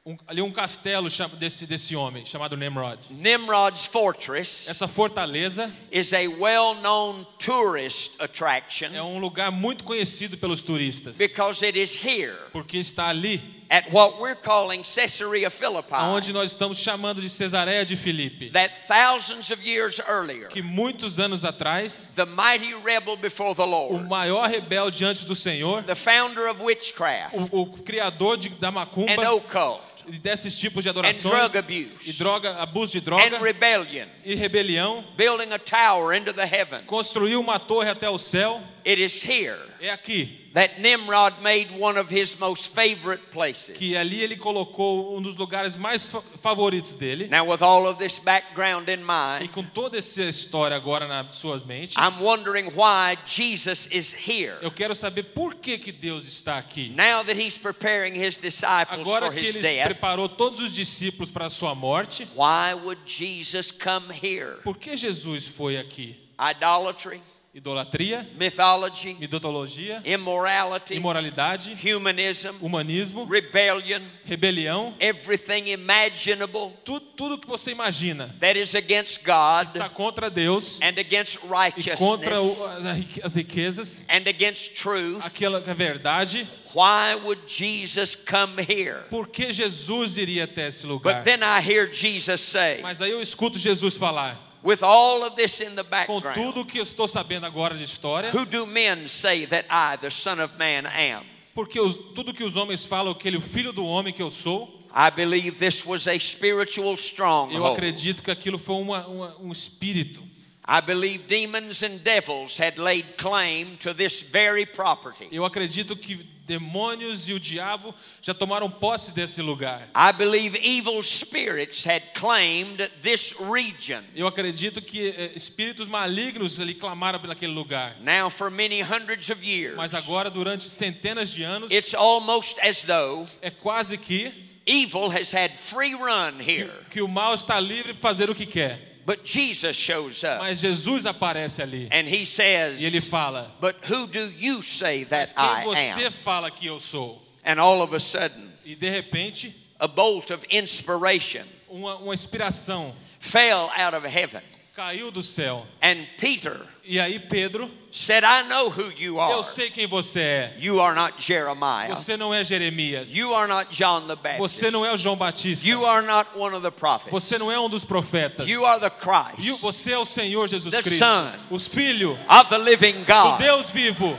um, ali um castelo desse desse homem chamado Nimrod. Nimrod's Fortress Essa fortaleza is a well known tourist attraction é um lugar muito conhecido pelos turistas, because it is here porque está ali at what we're calling Caesarea onde Philippi nós estamos chamando de Cesareia de Filipe, that thousands of years earlier, que muitos anos atrás the mighty rebel before the o Lord, maior rebelde antes do Senhor, the founder of witchcraft o, o criador de, da and macumba occult e desses tipos de and adorações drug abuse. e droga, abuso de and droga rebellion, e rebelião, building a tower into the heavens. construiu uma torre até o céu, It is here é aqui that Nimrod made one of his most favorite places. que ali ele colocou um dos lugares mais fa- favoritos dele. Now, with all of this background in E mind, com toda essa história agora nas suas mentes, I'm wondering why Jesus is here. eu quero saber por que, que Deus está aqui. Now that he's preparing his disciples Agora for que his ele death, preparou todos os discípulos para a sua morte, why would Jesus come here? por que Jesus foi aqui? Idolatry, idolatria, mythology, mitologia, immorality, imoralidade, humanism, humanismo, rebellion, rebelião, everything imaginable tu, tudo que você imagina that is against God está contra Deus and against e contra righteousness o- as riquezas, and against truth. aquela que é verdade. Why would Jesus come here? Por que Jesus iria até esse lugar? But then I hear Jesus say, Mas aí eu escuto Jesus falar, with all of this in the com background, tudo que eu estou sabendo agora de história, who do men say that I, the Son of Man, am? porque os- tudo que os homens falam que ele o filho do homem que eu sou, I believe this was a spiritual eu stronghold. acredito que aquilo foi uma- uma- um espírito. I believe demons and devils had laid claim to this very property. Eu acredito que demônios e o diabo já tomaram posse desse lugar. I believe evil spirits had claimed this region. Eu acredito que eh, espíritos malignos ali clamaram pelaquele lugar. Now, for many hundreds of years, Mas agora, durante centenas de anos, it's almost as though é quase que, evil has had free run here. que o mal está livre para fazer o que quer. But Jesus shows up Mas Jesus aparece ali and he says, e ele fala: But who do you say Mas that quem I você am? fala que eu sou? And all of a sudden, E de repente, a bolt of inspiration uma, uma inspiração fell out of heaven. caiu do céu. And Peter E aí Pedro, said, I know who you are. eu sei quem você é. You are not Jeremiah. Você não é Jeremias. You are not John the Baptist. Você não é o João Batista. You are not one of the prophets. Você não é um dos profetas. You are the Christ E Você é o Senhor Jesus The Cristo. Son. Os filhos of the living do God. Deus vivo.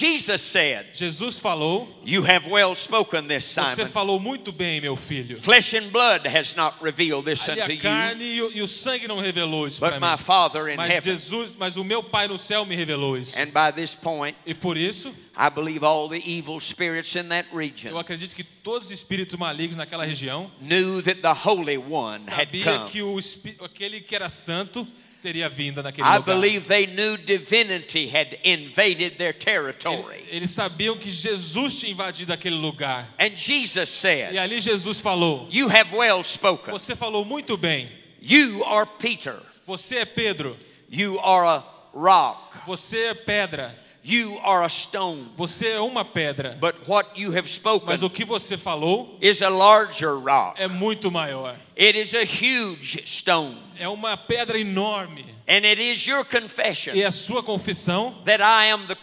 Jesus said, Jesus falou: You have well spoken this, Você Simon. falou muito bem, meu filho. Flesh and blood has not revealed this Ali unto a you, carne e o, e o sangue não revelou isso but para my mim. Father in Mas heaven. Jesus, mas o meu Pai no céu me revelou isso. And by this point, E por isso, I believe all the evil spirits in that eu region acredito que todos os espíritos malignos naquela região knew that the Holy One had sabia come. que o aquele que era santo teria vindo naquele I lugar. believe they knew divinity had invaded their territory. Eles sabiam que Jesus tinha invadido aquele lugar. And Jesus E said, ali Jesus falou: You have well spoken. Você falou muito bem. You are Peter. Você é Pedro. You are a rock. Você é pedra. You are a stone. Você é uma pedra. But what you have spoken Mas o que você falou is a larger rock. é muito maior. It is a huge stone. É uma pedra enorme. And it is your confession E é a sua confissão that I am the que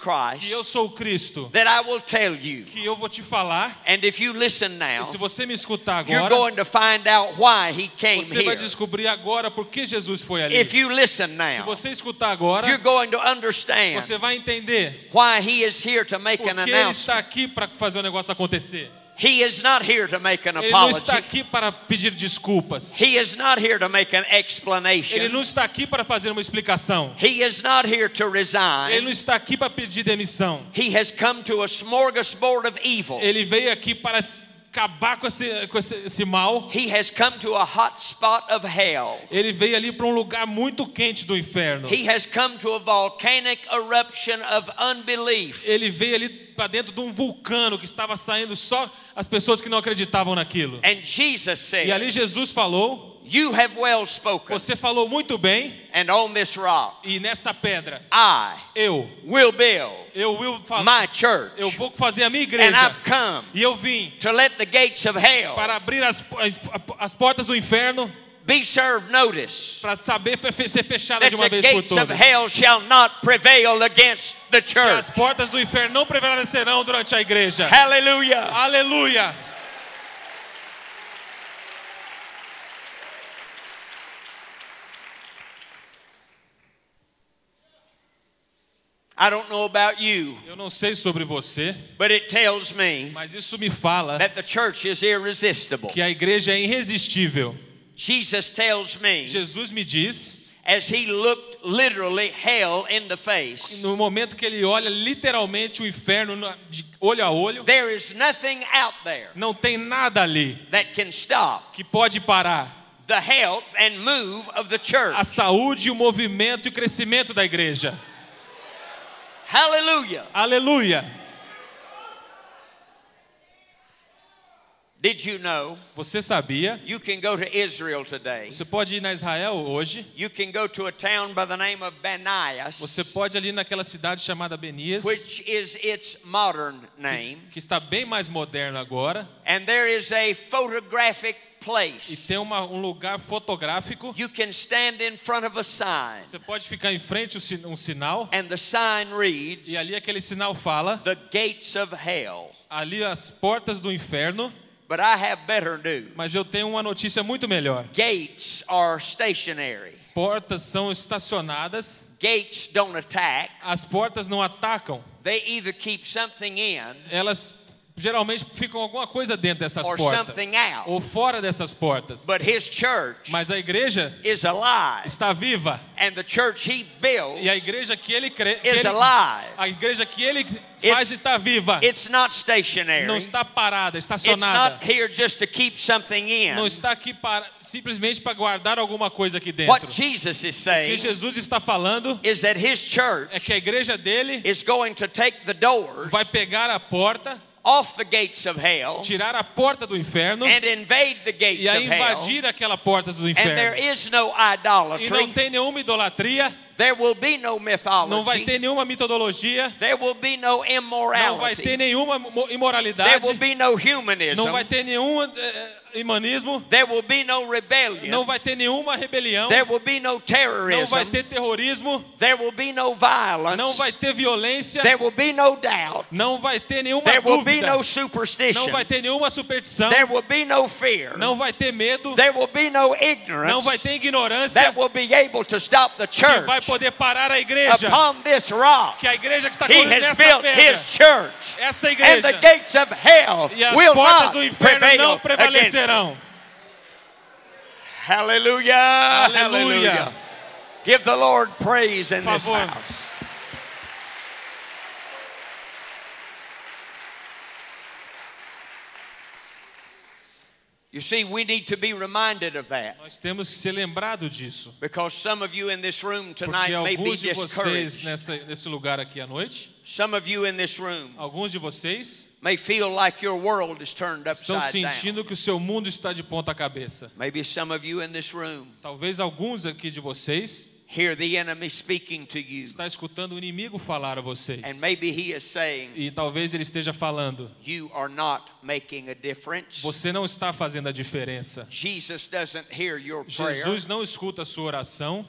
eu Christ sou o Cristo. that I will tell you. Que eu vou te falar. And if you listen now, E se você me escutar you're agora, going to find out why he came você vai here. descobrir agora por que Jesus foi ali. If you listen Se now, você escutar you're agora, going to understand você vai entender why he is here to make por an que ele está aqui para fazer o negócio acontecer. He is not here to make an Ele não está apology. aqui para pedir desculpas. He is not here to make an Ele explanation. não está aqui para fazer uma explicação. He is not here to Ele não resign. está aqui para pedir demissão. He has come to a smorgasbord of evil. Ele veio aqui para acabar com esse, com esse, esse mal. He has come to a hot spot of hell. Ele veio ali para um lugar muito quente do inferno. He has come to a volcanic eruption of unbelief. Ele veio ali para dentro de um vulcano que estava saindo só as pessoas que não acreditavam naquilo. And Jesus E ali Jesus falou: You have well spoken, Você falou muito bem, and on this rock e nessa pedra I eu, will build eu will my church. eu vou fazer a minha And igreja. I've come E eu vim to let the gates of hell para abrir as, as portas do inferno be served notice para saber ser fechada de uma vez por gates of todas. hell shall not prevail against the church. as portas do inferno não prevalecerão durante a igreja. Hallelujah. Aleluia! I don't know about you, Eu não sei sobre você, but it tells me mas isso me fala that the church is irresistible. que a igreja é irresistível. Jesus tells me, Jesus me diz, as he looked literally hell in the face, no momento que ele olha literalmente o inferno de olho a olho, there is nothing out there não tem nada ali that can stop que pode parar the health and move of the church. a saúde, o movimento e o crescimento da igreja. Hallelujah. Aleluia! Did you know Você sabia? you can go to Israel today? Você pode ir na Israel hoje. You can go to a town by the name of Banias, Você pode ir ali naquela cidade chamada Benias, which is its modern que, name, que está bem mais moderno agora, and there is a photographic e place. tem uma, um lugar fotográfico. You can stand in front of a sign, Você pode ficar em frente a um sinal and the sign reads, e ali aquele sinal fala The gates of hell. ali as portas do inferno. But I have better news. Mas eu tenho uma notícia muito melhor. Gates are stationary. Portas são estacionadas. Gates don't attack. As portas não atacam. They either keep something in Elas geralmente ficam alguma coisa dentro dessas or portas something out. ou fora dessas portas. But his church Mas a igreja is alive. está viva And the church he builds e a igreja que ele crê, que is ele- alive. a igreja que ele It's- faz está viva. It's not stationary. Não está parada, It's estacionada. not here just to keep something Não in. está aqui para simplesmente para guardar alguma coisa aqui dentro. What Jesus is O que saying Jesus está falando is that his church é que a igreja dele is going to take the doors vai pegar a porta, off the gates of hell tirar a porta do inferno and invade the gates e hell. invadir aquela porta do And there inferno. is no E não idolatry. tem nenhuma idolatria, There will be no não vai mythology. ter nenhuma metodologia, There will be no não vai ter immorality. nenhuma mo- There imoralidade, will be no humanism. não vai ter nenhum eh, imanismo, There will be no não rebellion. vai ter nenhuma rebelião, There will be no não vai terrorism. ter terrorismo, There will be no não violence. vai ter violência, There will be no doubt. não vai ter nenhuma There will be dúvida, no superstition. não vai ter nenhuma superstição, There will be no fear. não vai ter medo, There will be no não vai ignorance ter ignorância that will be able to stop the church poder parar a igreja. upon this rock. Que a igreja que está He has built pedra, his church. essa And the gates of hell e as will portas not do inferno prevail não against it. prevalecerão. Hallelujah. Hallelujah. Give the Lord praise in this house. You see, we need to be reminded of that Nós temos que ser lembrado disso. because some of you in this room tonight Porque may be alguns de vocês discouraged. nessa, nesse lugar aqui à noite, Some of you in this room alguns de vocês may feel like your world is turned estão upside down. sentindo que o seu mundo está de ponta cabeça. Maybe some of you in this room Talvez alguns aqui de vocês hear the enemy speaking to you, está escutando o inimigo falar a vocês. and maybe he is saying, E talvez ele esteja falando: You are not making a difference. você não está fazendo a diferença. Jesus doesn't hear your prayer. Jesus não escuta a sua oração.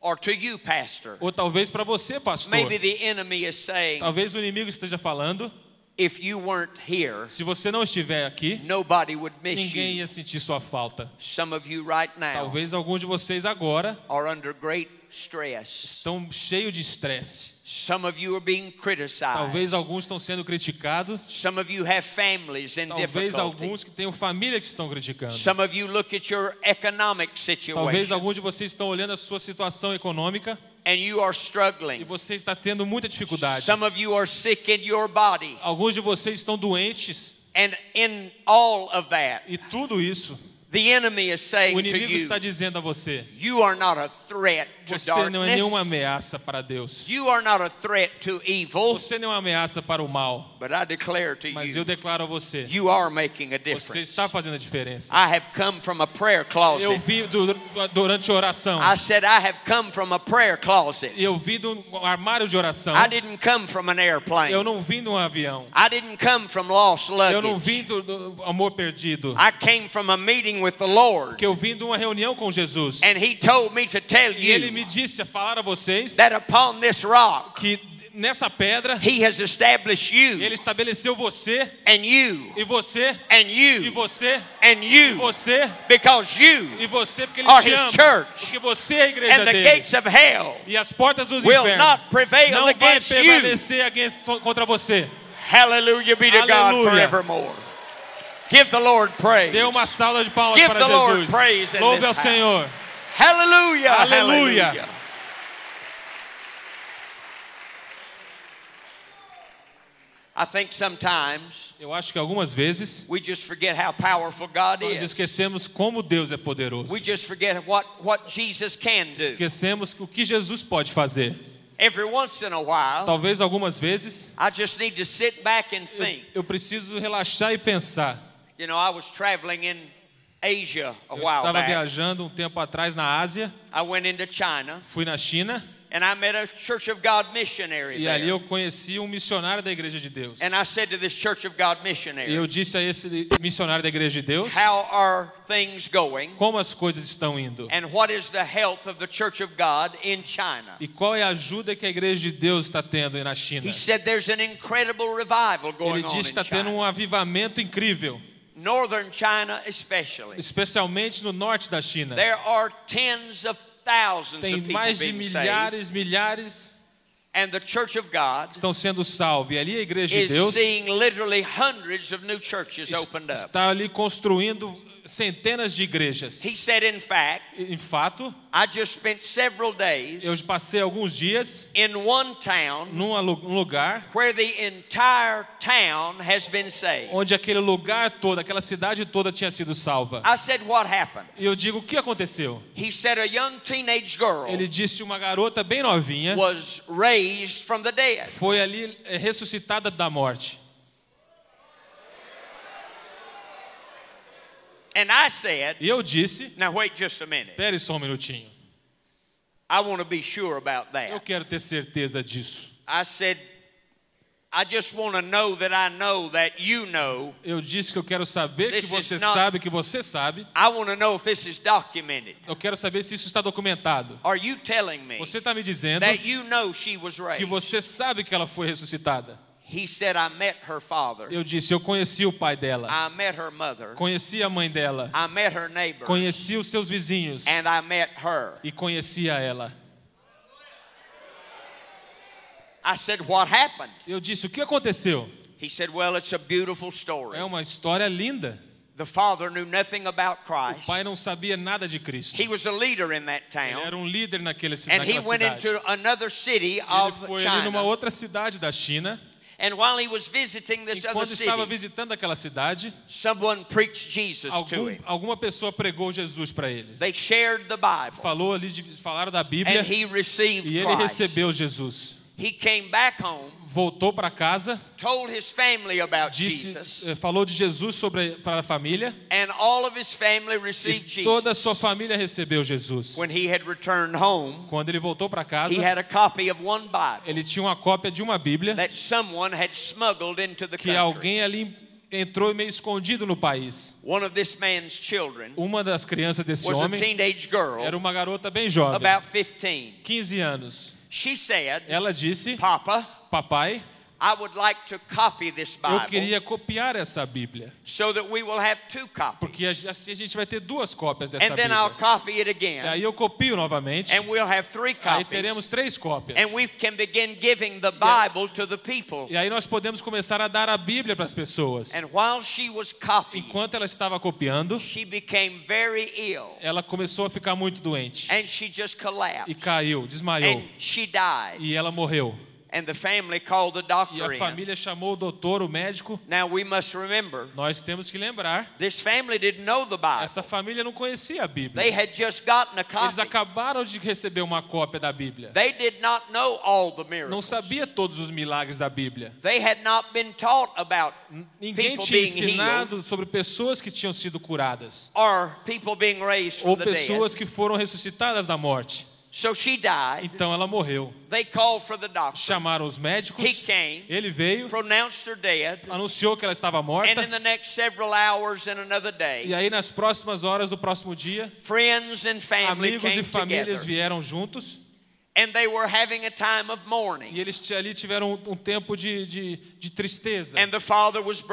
Or to you, Pastor. Ou talvez para você, pastor. Maybe the enemy is saying, Talvez o inimigo esteja falando: If you weren't here, se você não estiver aqui, nobody would miss ninguém you. ia sentir sua falta. Some of you right now Talvez alguns de vocês agora are under great stress. estão cheios de estresse. Some of you are being criticized. Talvez alguns estão sendo criticados. Some of you have families in Talvez alguns que tenham família que estão criticando. Some of you look at your economic Talvez alguns de vocês estão olhando a sua situação econômica and you are e você está tendo muita dificuldade. Some of you are sick in your body. Alguns de vocês estão doentes And in all of that, e tudo isso the enemy is saying o inimigo you, está dizendo a você: you are not a threat você não é nenhuma ameaça para Deus. You are not a threat to evil. Você não é uma ameaça para o mal. But I declare to Mas you, eu declaro a você: you are making a você difference. está fazendo a diferença. I have come from a prayer Eu closet. vi du- durante a oração. I said, I have come from a prayer closet. Eu vi do armário de oração. I didn't come from an airplane. Eu não vim de um avião. I didn't come from lost Eu não vim luggage. do, do amor perdido. I came from a meeting with the Lord. Que eu vim de uma reunião com Jesus. And He told me to tell E ele you me disse a falar a vocês that upon this rock, que nessa pedra He has established you ele estabeleceu você and you e você and e you você and e you você because you e você porque ele are te his ama. church. Porque você é a igreja and the dele. gates of hell E as portas dos will infernos not prevail não vai you. prevalecer against- contra você. Hallelujah be to God Aleluia. forevermore. Give the Lord praise. Dê uma salva de palmas Give para the Lord Jesus. praise in Louve ao. Senhor. Hallelujah. Aleluia. Hallelujah. I think sometimes Eu acho que algumas vezes we just forget how powerful God nós esquecemos como Deus é poderoso. We just forget what, what Jesus can do. Esquecemos o que Jesus pode fazer. Every once in a while, Talvez algumas vezes I just need to sit back and eu, think eu preciso relaxar e pensar: You know, I was traveling in Asia a Eu while estava back. viajando um tempo atrás na Ásia, I went into China fui na China and I met a Church of God missionary e ali eu conheci um missionário da Igreja de Deus. And I said to this Church of God E eu missionary, disse a esse missionário da Igreja de Deus How are things going? como as coisas estão indo And what is the health of the Church of God in China? e qual é a ajuda que a Igreja de Deus está tendo na China. He said there's an incredible revival Ele going on disse que está in tendo China. um avivamento incrível, Northern China especially. especialmente no norte da China. There are tens of thousands Tem of people mais de milhares, milhares And the Church of God estão sendo salvos. E ali a Igreja de Deus seeing literally hundreds of new churches opened up. está ali construindo centenas de igrejas. He said, in fact, Em fato, I just spent several days eu passei alguns dias in one town num um lugar where the entire town has been saved. onde aquele lugar todo, aquela cidade toda tinha sido salva. I said, What happened? E eu digo, o que aconteceu? He said, A young teenage girl Ele disse uma garota bem novinha was raised from the dead. foi ali eh, ressuscitada da morte. And I said, E eu disse, Now wait just a minute. espere só um minutinho. I want to be sure about Eu that. quero ter certeza disso. I said, I just want to know that I know that you know. Eu disse que eu quero saber que você not- sabe que você sabe. I want to know if this is documented. Eu quero saber se isso está documentado. Are you telling me Você está me dizendo that you know she was que raised? você sabe que ela foi ressuscitada. He said, I met her father. Eu disse, eu conheci o pai dela, I met her mother. conheci a mãe dela, I met her neighbor. conheci os seus vizinhos And I met her. e conhecia ela. I said, What happened? Eu disse, o que aconteceu? He said, Well, it's a beautiful story. É uma história linda. The father knew nothing about O Christ. pai não sabia nada de Cristo. He was a leader in that Ele town. era um líder naquele, And he naquela went cidade. into another city Ele of foi ali numa outra cidade da China. And while he was visiting E this other quando estava visitando aquela cidade, someone preached Jesus to algum, him. alguma pessoa pregou Jesus para ele. They shared the Bible. Falou ali, de, falaram da Bíblia And he received e ele recebeu Jesus. He came back home, Voltou para casa, told his family about disse, Jesus, eh, falou de Jesus sobre para a família and all of his family received toda a sua família recebeu Jesus. When he had returned home, Quando ele voltou para casa, he had a copy of one Bible ele tinha uma cópia de uma Bíblia that someone had smuggled into the que country. alguém ali entrou meio escondido no país. One of this man's children Uma das crianças desse homem era uma garota bem jovem, about 15. 15 anos. She said, Ela disse: Papa, Papai, I would like to copy this eu Bible queria copiar essa Bíblia, so that we will have two copies. porque assim a gente vai ter duas cópias dessa And then I'll Bíblia. copy it E again, aí eu copio novamente, and we'll have three aí copies. teremos três cópias. And we can begin giving the Bible to the people. E aí nós podemos começar a dar a Bíblia para as pessoas. And while she was copying, Enquanto ela estava copiando, she became very ill. ela começou a ficar muito doente And she just e collapsed. caiu, desmaiou. And she died. E ela morreu. And the family called the E doctor a in. família chamou o doutor, o médico. Now we must remember, Nós temos que lembrar, this family didn't know the Bible. essa família não conhecia a Bíblia. They had just gotten a Eles copy. acabaram de receber uma cópia da Bíblia. They did not know all the Não miracles. sabia todos os milagres da Bíblia. They had not been taught about Ninguém people tinha ensinado sobre pessoas que tinham sido curadas or people being raised from ou the dead. pessoas que foram ressuscitadas da morte. So she died. Então ela morreu. They called for the doctor. Chamaram os médicos. He came, Ele veio, pronounced her dead, anunciou que ela estava and morta. in the next several hours and another E day, aí nas próximas horas do próximo dia, friends and family amigos e famílias vieram juntos e mourning. eles ali tiveram um, tempo de, de, de tristeza. And the father was O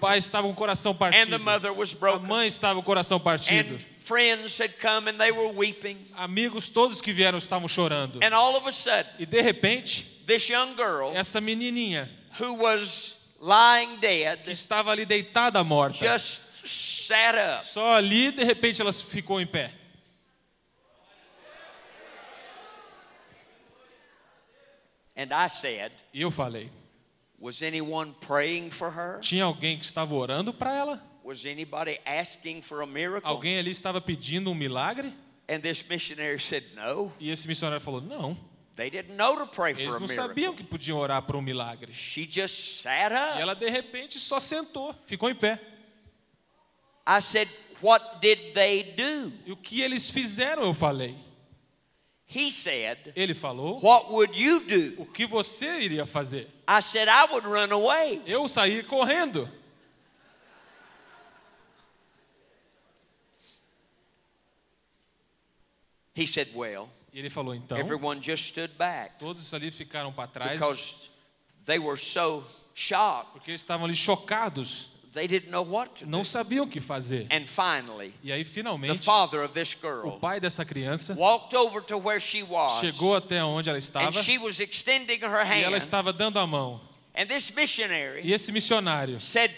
pai estava com o coração and partido. the mother was A broken, mãe estava com o coração partido. and friends had come and they were weeping, Amigos todos que vieram estavam chorando. and all of a sudden, E de repente, this young girl essa menininha who was lying que dead estava ali deitada morta, just sat up. só ali de repente ela ficou em pé. And I said, E eu falei: Was anyone praying for her? tinha alguém que estava orando para ela? Was anybody asking for a miracle? Alguém ali estava pedindo um milagre? And this missionary said, No, E esse missionário falou: não. they didn't know to pray Eles for a não miracle. sabiam que podiam orar por um milagre. She just sat E up. ela de repente só sentou, ficou em pé. I said, What did they do? E o que eles fizeram, eu falei. He said, Ele falou, What would you do? o que você iria fazer? I said, I would run away. Eu saí correndo. He said, Well, ele falou, então, everyone just stood back todos ali ficaram para trás, because they were so shocked. porque eles estavam ali chocados, They didn't know what to do. não sabiam o que fazer. And finally, E aí, the finalmente, father of this o girl pai dessa criança walked over to where she was. chegou até onde ela And estava she was extending her e ela hand. estava dando a mão. And this missionary E esse missionário said,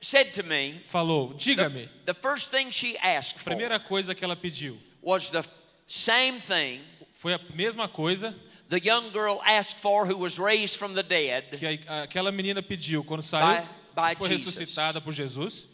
said to me, falou: the, Diga-me, the first thing she asked a for primeira coisa que ela pediu was the same thing foi a mesma coisa the young girl asked for who was raised from the dead. que aquela menina pediu quando saiu, By- foi ressuscitada por Jesus.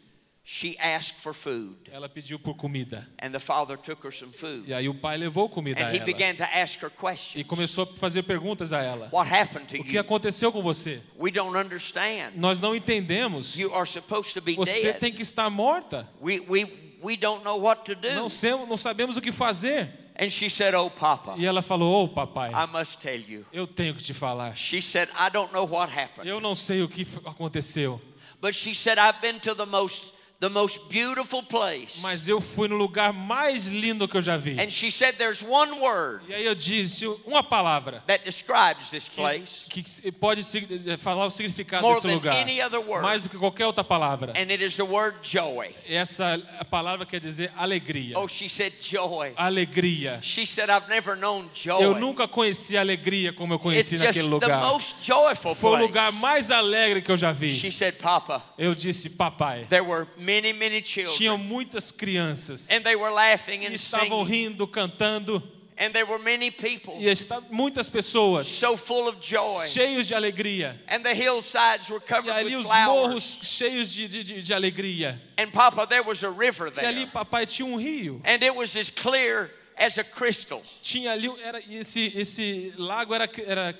She asked for food. Ela pediu por comida. And the father took her some food. E aí o pai levou comida And a he ela. began to ask her E questions. começou a fazer perguntas a ela. What happened to O que you? aconteceu com você? We don't understand. Nós não entendemos. You are supposed to be Você dead. tem que estar morta. We, we, we don't know what to Não, do. sei, não sabemos o que fazer. And she said, Oh, Papa, E ela falou: Ô papai, I must tell you. eu tenho que te falar. She said, I don't know what happened. Eu não sei o que aconteceu, But she said, I've been to the most, the most beautiful place. mas eu fui no lugar mais lindo que eu já vi. And she said, There's one word E aí eu disse uma palavra that describes this place, que, que pode eh, falar o significado More desse than lugar, any other word. mais do que qualquer outra palavra. and it is the word joy. Essa palavra quer dizer alegria. Oh, she said, Joy. Alegria. She said, I've never known joy. Eu nunca conheci alegria como eu it's conheci just naquele the lugar. most joyful Foi o lugar mais alegre que eu já vi. She said, Papa, Eu disse, papai, there were many, many tinham children. muitas crianças And they were laughing e and estavam singing. rindo, cantando, And there were many people e esta- muitas pessoas so full of joy. cheios de alegria. And the hillsides were E covered ali with os flowers. morros cheios de, de, de, alegria. And Papa, there was a river E ali, there. papai, tinha um rio. And it was as clear as a crystal. Tinha ali, era, e esse, esse lago era, era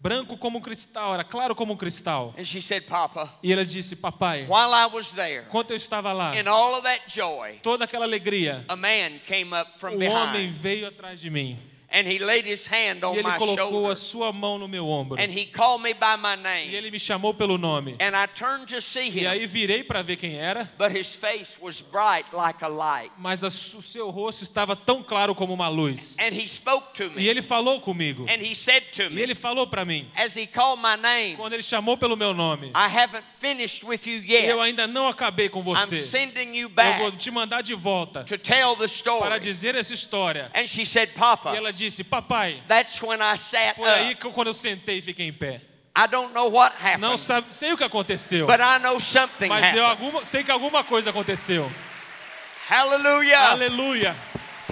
branco como cristal, era claro como um cristal. And she said, Papa, E ela disse, papai, while I was there, enquanto eu estava lá, in all of that joy, toda aquela alegria, a man came up from o homem behind. veio atrás de mim. And he laid his hand E on ele my colocou a sua mão no meu ombro. And he called me by my E name. ele me chamou pelo nome. And I turned to see E aí him. virei para ver quem era, But his face was bright like a light. mas o seu rosto estava tão claro como uma luz. And he spoke to E me. ele falou comigo. And he said to E me, ele falou para mim, as he called my name, quando ele chamou pelo meu nome, I haven't finished with you eu yet. ainda não acabei com I'm você. sending you Eu vou back te mandar de volta to tell the para story. dizer essa história. And she said, E Papa, ela disse, papai, that's when I sat foi aí que eu- quando eu sentei e fiquei em pé. I don't know what Não happened, sabe, sei o que aconteceu, but I know something mas eu happened. alguma, sei que alguma coisa aconteceu. Hallelujah. Aleluia.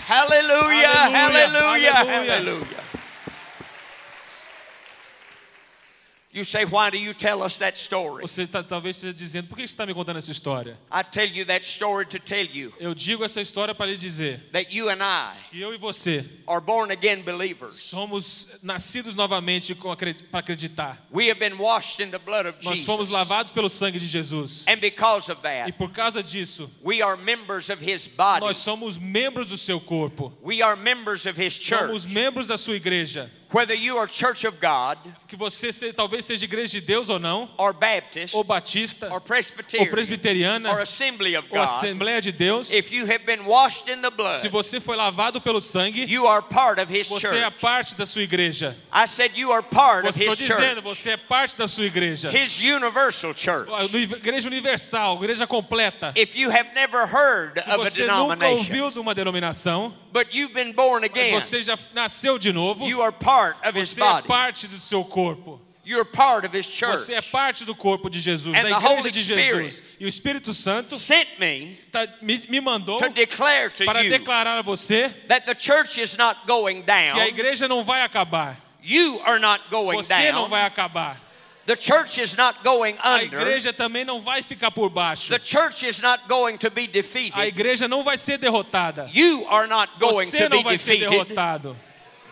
Hallelujah. Hallelujah. Hallelujah. Hallelujah. Hallelujah. You say, why do you tell us that story? Você tá- talvez esteja dizendo, por que você está me contando essa história? I tell you that story to tell you Eu digo essa história para lhe dizer that you and I que eu e você are born again believers. somos nascidos novamente para acreditar. We have been washed in the blood of Nós fomos lavados pelo sangue de Jesus. And because of E that, por causa disso, we are members of his body. nós somos membros do seu corpo. We are members of his Somos church. membros da sua igreja. Whether you are Church of God Que você se- talvez seja igreja de Deus ou não, or Baptist ou batista, or ou Presbyterian presbiteriana, or Assembly of ou God, Assembleia de Deus. if you have been washed in the Se blood, você foi lavado pelo sangue, you are part of his você é parte da sua igreja. I said you are part of Estou his dizendo, church, você é parte da sua igreja. his universal church. A igreja universal, igreja completa. If you have never heard Se of a você nunca denomination, ouviu de uma denominação, but you've been born mas again, você já nasceu de novo, you are part of his você é body. parte do seu corpo. You're part of his church. Você é parte do corpo de Jesus, And da igreja de Jesus. E o Espírito Santo Sent me tá- me, me mandou to declare to para you declarar a você that the church is not going que a igreja não vai acabar. You are not going Você não down. vai acabar. The church is not going A under. igreja também não vai ficar por baixo. The church is not going to be A defeated. igreja não vai ser derrotada. You are not going Você to be não vai ser defeated. derrotado.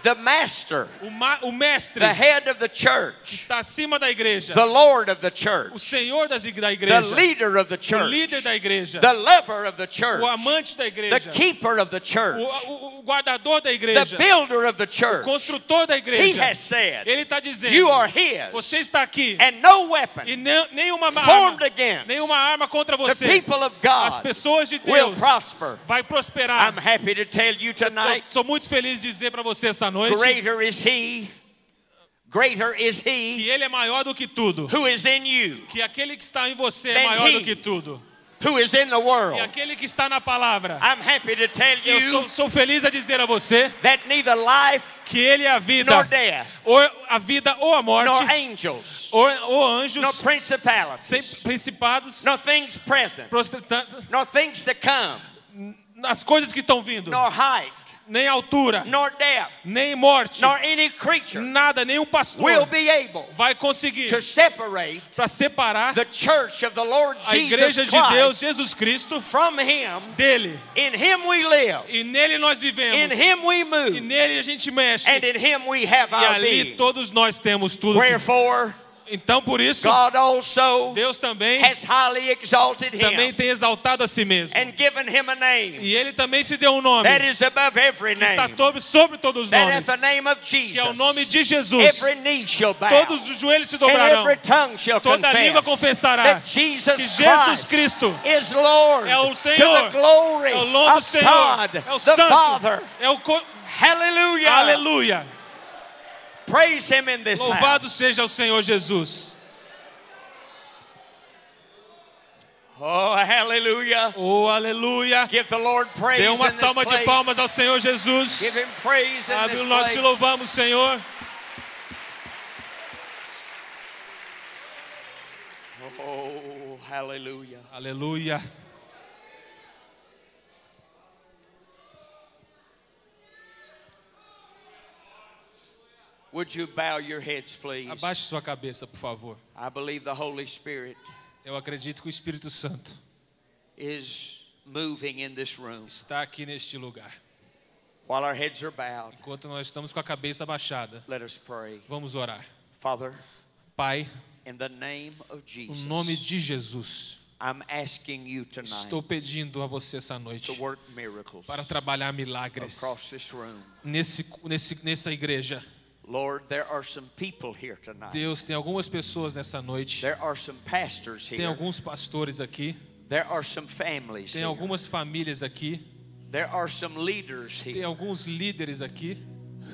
The master, o, ma- o mestre the head of the church, está acima da igreja, the Lord of the o church, Senhor das da the igreja, leader of the o church, líder da igreja, the lover of the church, o amante da the igreja, keeper of the church, o, o- o guardador da the igreja, builder of the o church. construtor da He igreja. has said, Ele está dizendo: You are His, Você está aqui and no e weapon ne- nenhuma formed arma, against nenhuma arma contra the você. people of As God pessoas de will Deus prosper. vai prosperar. I'm happy to tell you tonight, sou muito feliz de dizer para você essa noite greater is He, greater is que He Ele é maior do que tudo. who is in you, Que aquele que está em você é maior he. do que tudo. who is in the E world. aquele que está na palavra. I'm happy to tell Eu you sou, sou feliz a dizer a você that neither life que Ele é a nor vida, death, ou a vida ou a morte, nor angels, ou, ou anjos, nor sem principalities, principados, nor things present, nor things to come, as coisas que estão vindo, nor height, nem altura, nor depth, nem morte, nor any creature nada, nenhum will pastor be able vai conseguir to separate para separar the church of the Lord a igreja Jesus de Deus, Christ Jesus Cristo, from Him. dele. In Him we live, E nele nós in vivemos. Him we E move, nele a gente mexe. and in Him we have E our ali being. todos nós temos tudo. que- Wherefore, Então por isso, God also Deus também has highly exalted também Him tem exaltado a si mesmo. and given Him a name E ele também se deu um nome that is above every que está name. sobre, sobre todos os nomes, the name of que é o nome Jesus, de Jesus. every knee shall bow, Todos os joelhos se and dobrarão. every tongue shall Toda língua confess confessará that Jesus que Jesus Christ Cristo is Lord é o to Senhor, the glory é o nome do of Senhor, God é o the Santo, Father. é o Hallelujah. Aleluia. Praise Him in this Louvado seja o Senhor Jesus. Oh, hallelujah. Oh, aleluia. Give the Lord praise Dê uma salva de palmas ao Senhor Jesus. Give Him praise in this nós te louvamos, Senhor. Oh, hallelujah. Aleluia. Would you bow your heads, please? Abaixe sua cabeça, por favor. I believe the Holy Spirit Eu acredito que o Espírito Santo is moving in this room. está aqui neste lugar. While our heads are bowed, Enquanto nós estamos com a cabeça abaixada, let us pray. vamos orar. Father, Pai, in the name of no Jesus, nome de Jesus, I'm asking you tonight estou pedindo a você essa to noite work miracles para trabalhar milagres across this room. nesse, nesse, nessa igreja. Lord, there are some people here tonight. Deus, tem algumas pessoas nessa noite, There are some pastors tem here. alguns pastores aqui, There are some families tem algumas famílias aqui, There are some leaders tem here alguns líderes aqui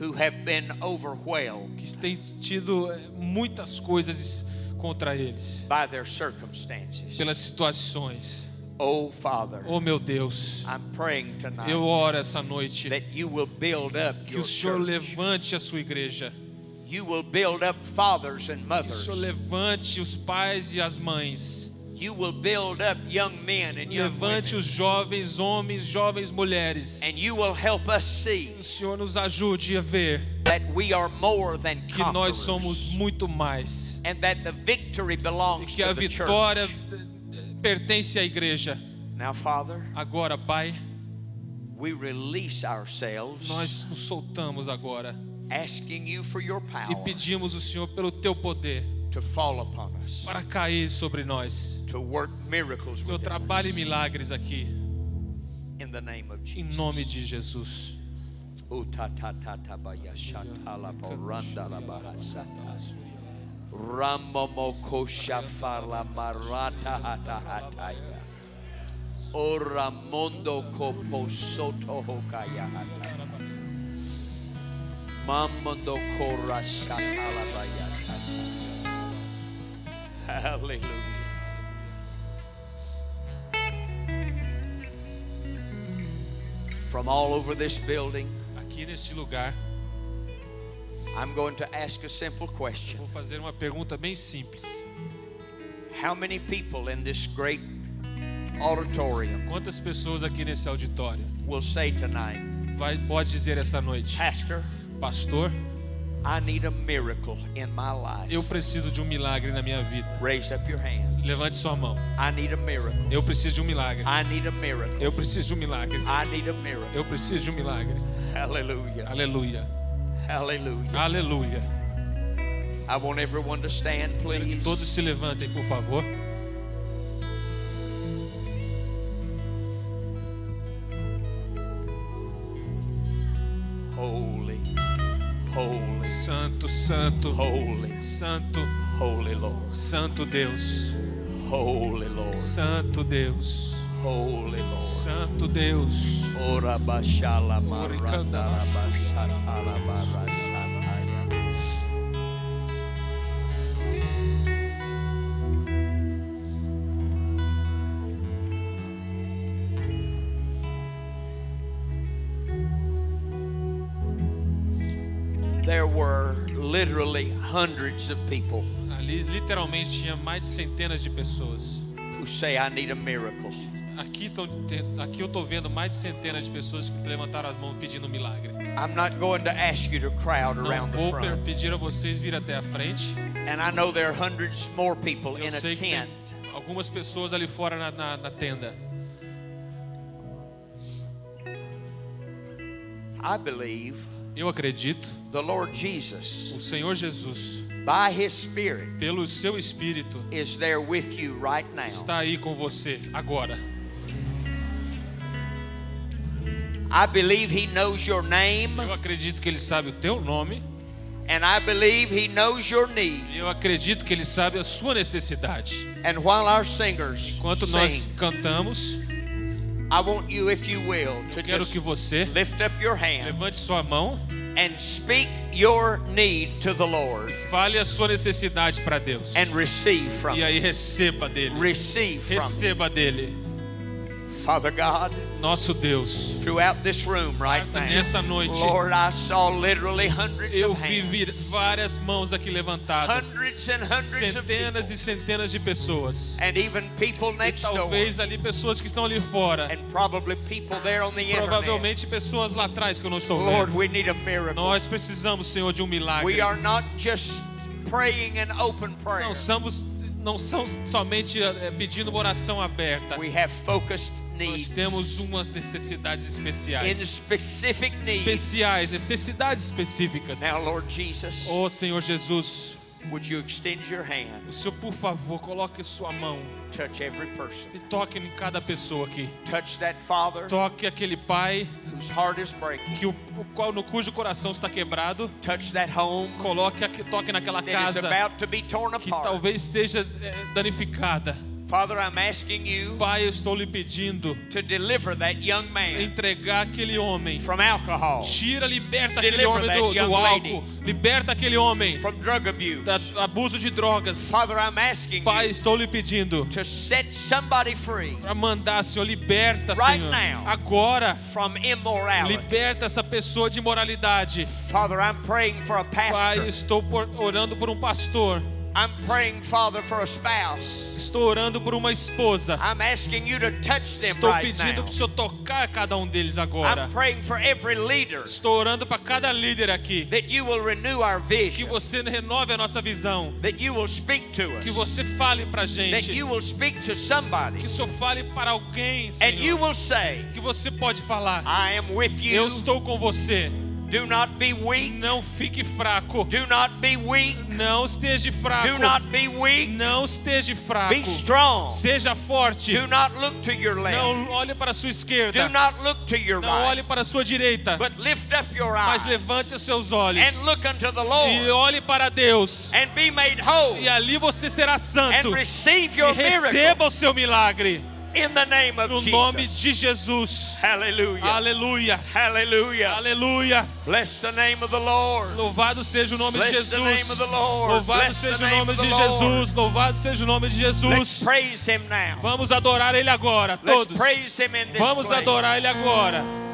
who have been overwhelmed que têm tido eh, muitas coisas contra eles, by their circumstances. pelas situações. Oh, Father, Oh meu Deus, I'm praying tonight eu oro essa noite that you will build up que your o Senhor levante a sua igreja, You will build up fathers and que o mothers. Senhor levante os pais e as mães, You will build up young men and young levante women. os jovens homens, jovens mulheres. And you will help us see O Senhor nos ajude a ver that we are more than que nós somos muito mais And that the victory e belongs que a to the vitória church. Pertence à igreja. Now, Father, Agora, Pai, we release ourselves, nós nos soltamos agora asking you for your e power pedimos o Senhor pelo teu poder to fall upon us, para cair sobre nós. to work miracles O Senhor within trabalhe us. milagres aqui, In the name of em Jesus. nome de Jesus. Utatatatabaya-shatalabahorandalabahasata. Ramomokoshafarlamaratahataya. Oramondo koposotohokayahata. Mamondo korashatalabayatata. Hallelujah. From all over this building, Aqui neste lugar, I'm going to ask a simple question. vou fazer uma pergunta bem simples. How many people in this great auditorium Quantas pessoas aqui nesse auditório will say tonight, vai, pode dizer essa noite, Pastor, Pastor, I need a miracle in my life? eu preciso de um milagre na minha vida. Raise up your hands. Levante sua mão. I need a miracle. Eu preciso de um milagre. I need a miracle. Eu preciso de um milagre. I need a miracle. Eu preciso de um milagre. Hallelujah. Aleluia. Hallelujah. Aleluia. I want everyone to stand, Quero que please. todos se levantem, por favor. Holy, holy, Santo, santo, holy, santo, holy Lord. santo Deus. Holy Lord. Santo Deus. Holy Lord. Santo Deus. Ora bashala Ori maranda basatala barasataya. There were literally hundreds of people Ali literalmente tinha mais de centenas de pessoas. who say, I need a miracle. Aqui, estão, aqui eu estou vendo mais de centenas de pessoas que levantaram as mãos pedindo um milagre. I'm not going to ask you to crowd Não around the vou front. pedir a vocês vir até a frente. And I know there are hundreds more people Eu in a sei que tent. tem algumas pessoas ali fora na, na, na tenda. I believe Eu acredito, the Lord Jesus, o Senhor Jesus, by His Spirit, pelo seu Espírito, is there with you right now. está aí com você agora. I believe He knows your name, Eu acredito que Ele sabe o teu nome. and I believe He knows your need. Eu acredito que Ele sabe a sua necessidade. And while our singers Enquanto nós sing, cantamos, I want you, if you will, to quero just que você lift up your hand levante sua mão and speak your need to the Lord Fale a sua necessidade para Deus. and receive from E aí receba dele. Receive from. Receba dele. Father God, Nosso Deus. throughout this room right now. Nessa noite. Lord, I saw literally hundreds Eu of vi várias mãos aqui levantadas. Hundreds and hundreds of Centenas people. e centenas de pessoas. And even people E next door. talvez ali pessoas que estão ali fora. And probably people there on the internet. Provavelmente pessoas lá atrás que eu não estou Lord, vendo. we need a miracle. Nós precisamos, Senhor, de um milagre. We are not just praying an open prayer. Não somos, não são somente eh, pedindo uma oração aberta. We have focused Nós temos umas necessidades especiais. Especiais, necessidades específicas. Now, Oh Senhor Jesus, would you extend your hand, o Senhor, por favor, coloque sua mão touch every person, e toque em cada pessoa aqui. touch that father Toque aquele pai whose heart is breaking, que o, o qual no cujo coração está quebrado. touch that home Coloque toque naquela that is casa about to be torn que apart. talvez seja eh, danificada. Father, I'm asking you Pai, eu estou lhe pedindo to deliver that young man entregar aquele homem. from alcohol, Tira, liberta aquele homem do, do álcool. Liberta aquele homem from drug abuse. da abuso de drogas. Father, I'm asking Pai, you estou lhe pedindo to set somebody free para mandar, Senhor, liberta, Right Senhor. now. Agora, from immorality. liberta essa pessoa de imoralidade. Father, I'm praying for a Pai, pastor. estou por- orando por um pastor. I'm praying, Father, for a spouse. Estou orando por uma esposa. I'm asking you to touch them Estou pedindo para o Senhor tocar cada um deles agora. I'm praying for every leader Estou orando para cada líder aqui. that you will renew our Que vision, você renove a nossa visão. that you will speak to us, Que você fale para that gente. you will speak to somebody, Que o Senhor fale para alguém, and you Senhor. will say, Que você pode falar. I am with Eu you. estou com você. Do not be weak. Não fique fraco. Do not be weak. Não esteja Do fraco. not be weak. Não esteja fraco. Be strong. Seja forte. Do not look to your left. Não olhe para a sua Do esquerda. not look to your Não right. olhe para a sua direita. But lift up your Mas eyes levante os seus olhos. and look unto the E Lord olhe para Deus. and be made whole E ali você será and santo. receive E your miracle receba o seu milagre. In the name of No nome Jesus. de Jesus. Hallelujah. Aleluia. Hallelujah. Aleluia. Bless the name of the Lord. Louvado seja o nome de Bless the name Jesus. of the Lord. Louvado Bless seja o nome de. Jesus. Louvado seja o nome de Let's Jesus. praise him now. Vamos adorar Ele agora, Let's todos. praise him in this Vamos place. adorar Ele agora.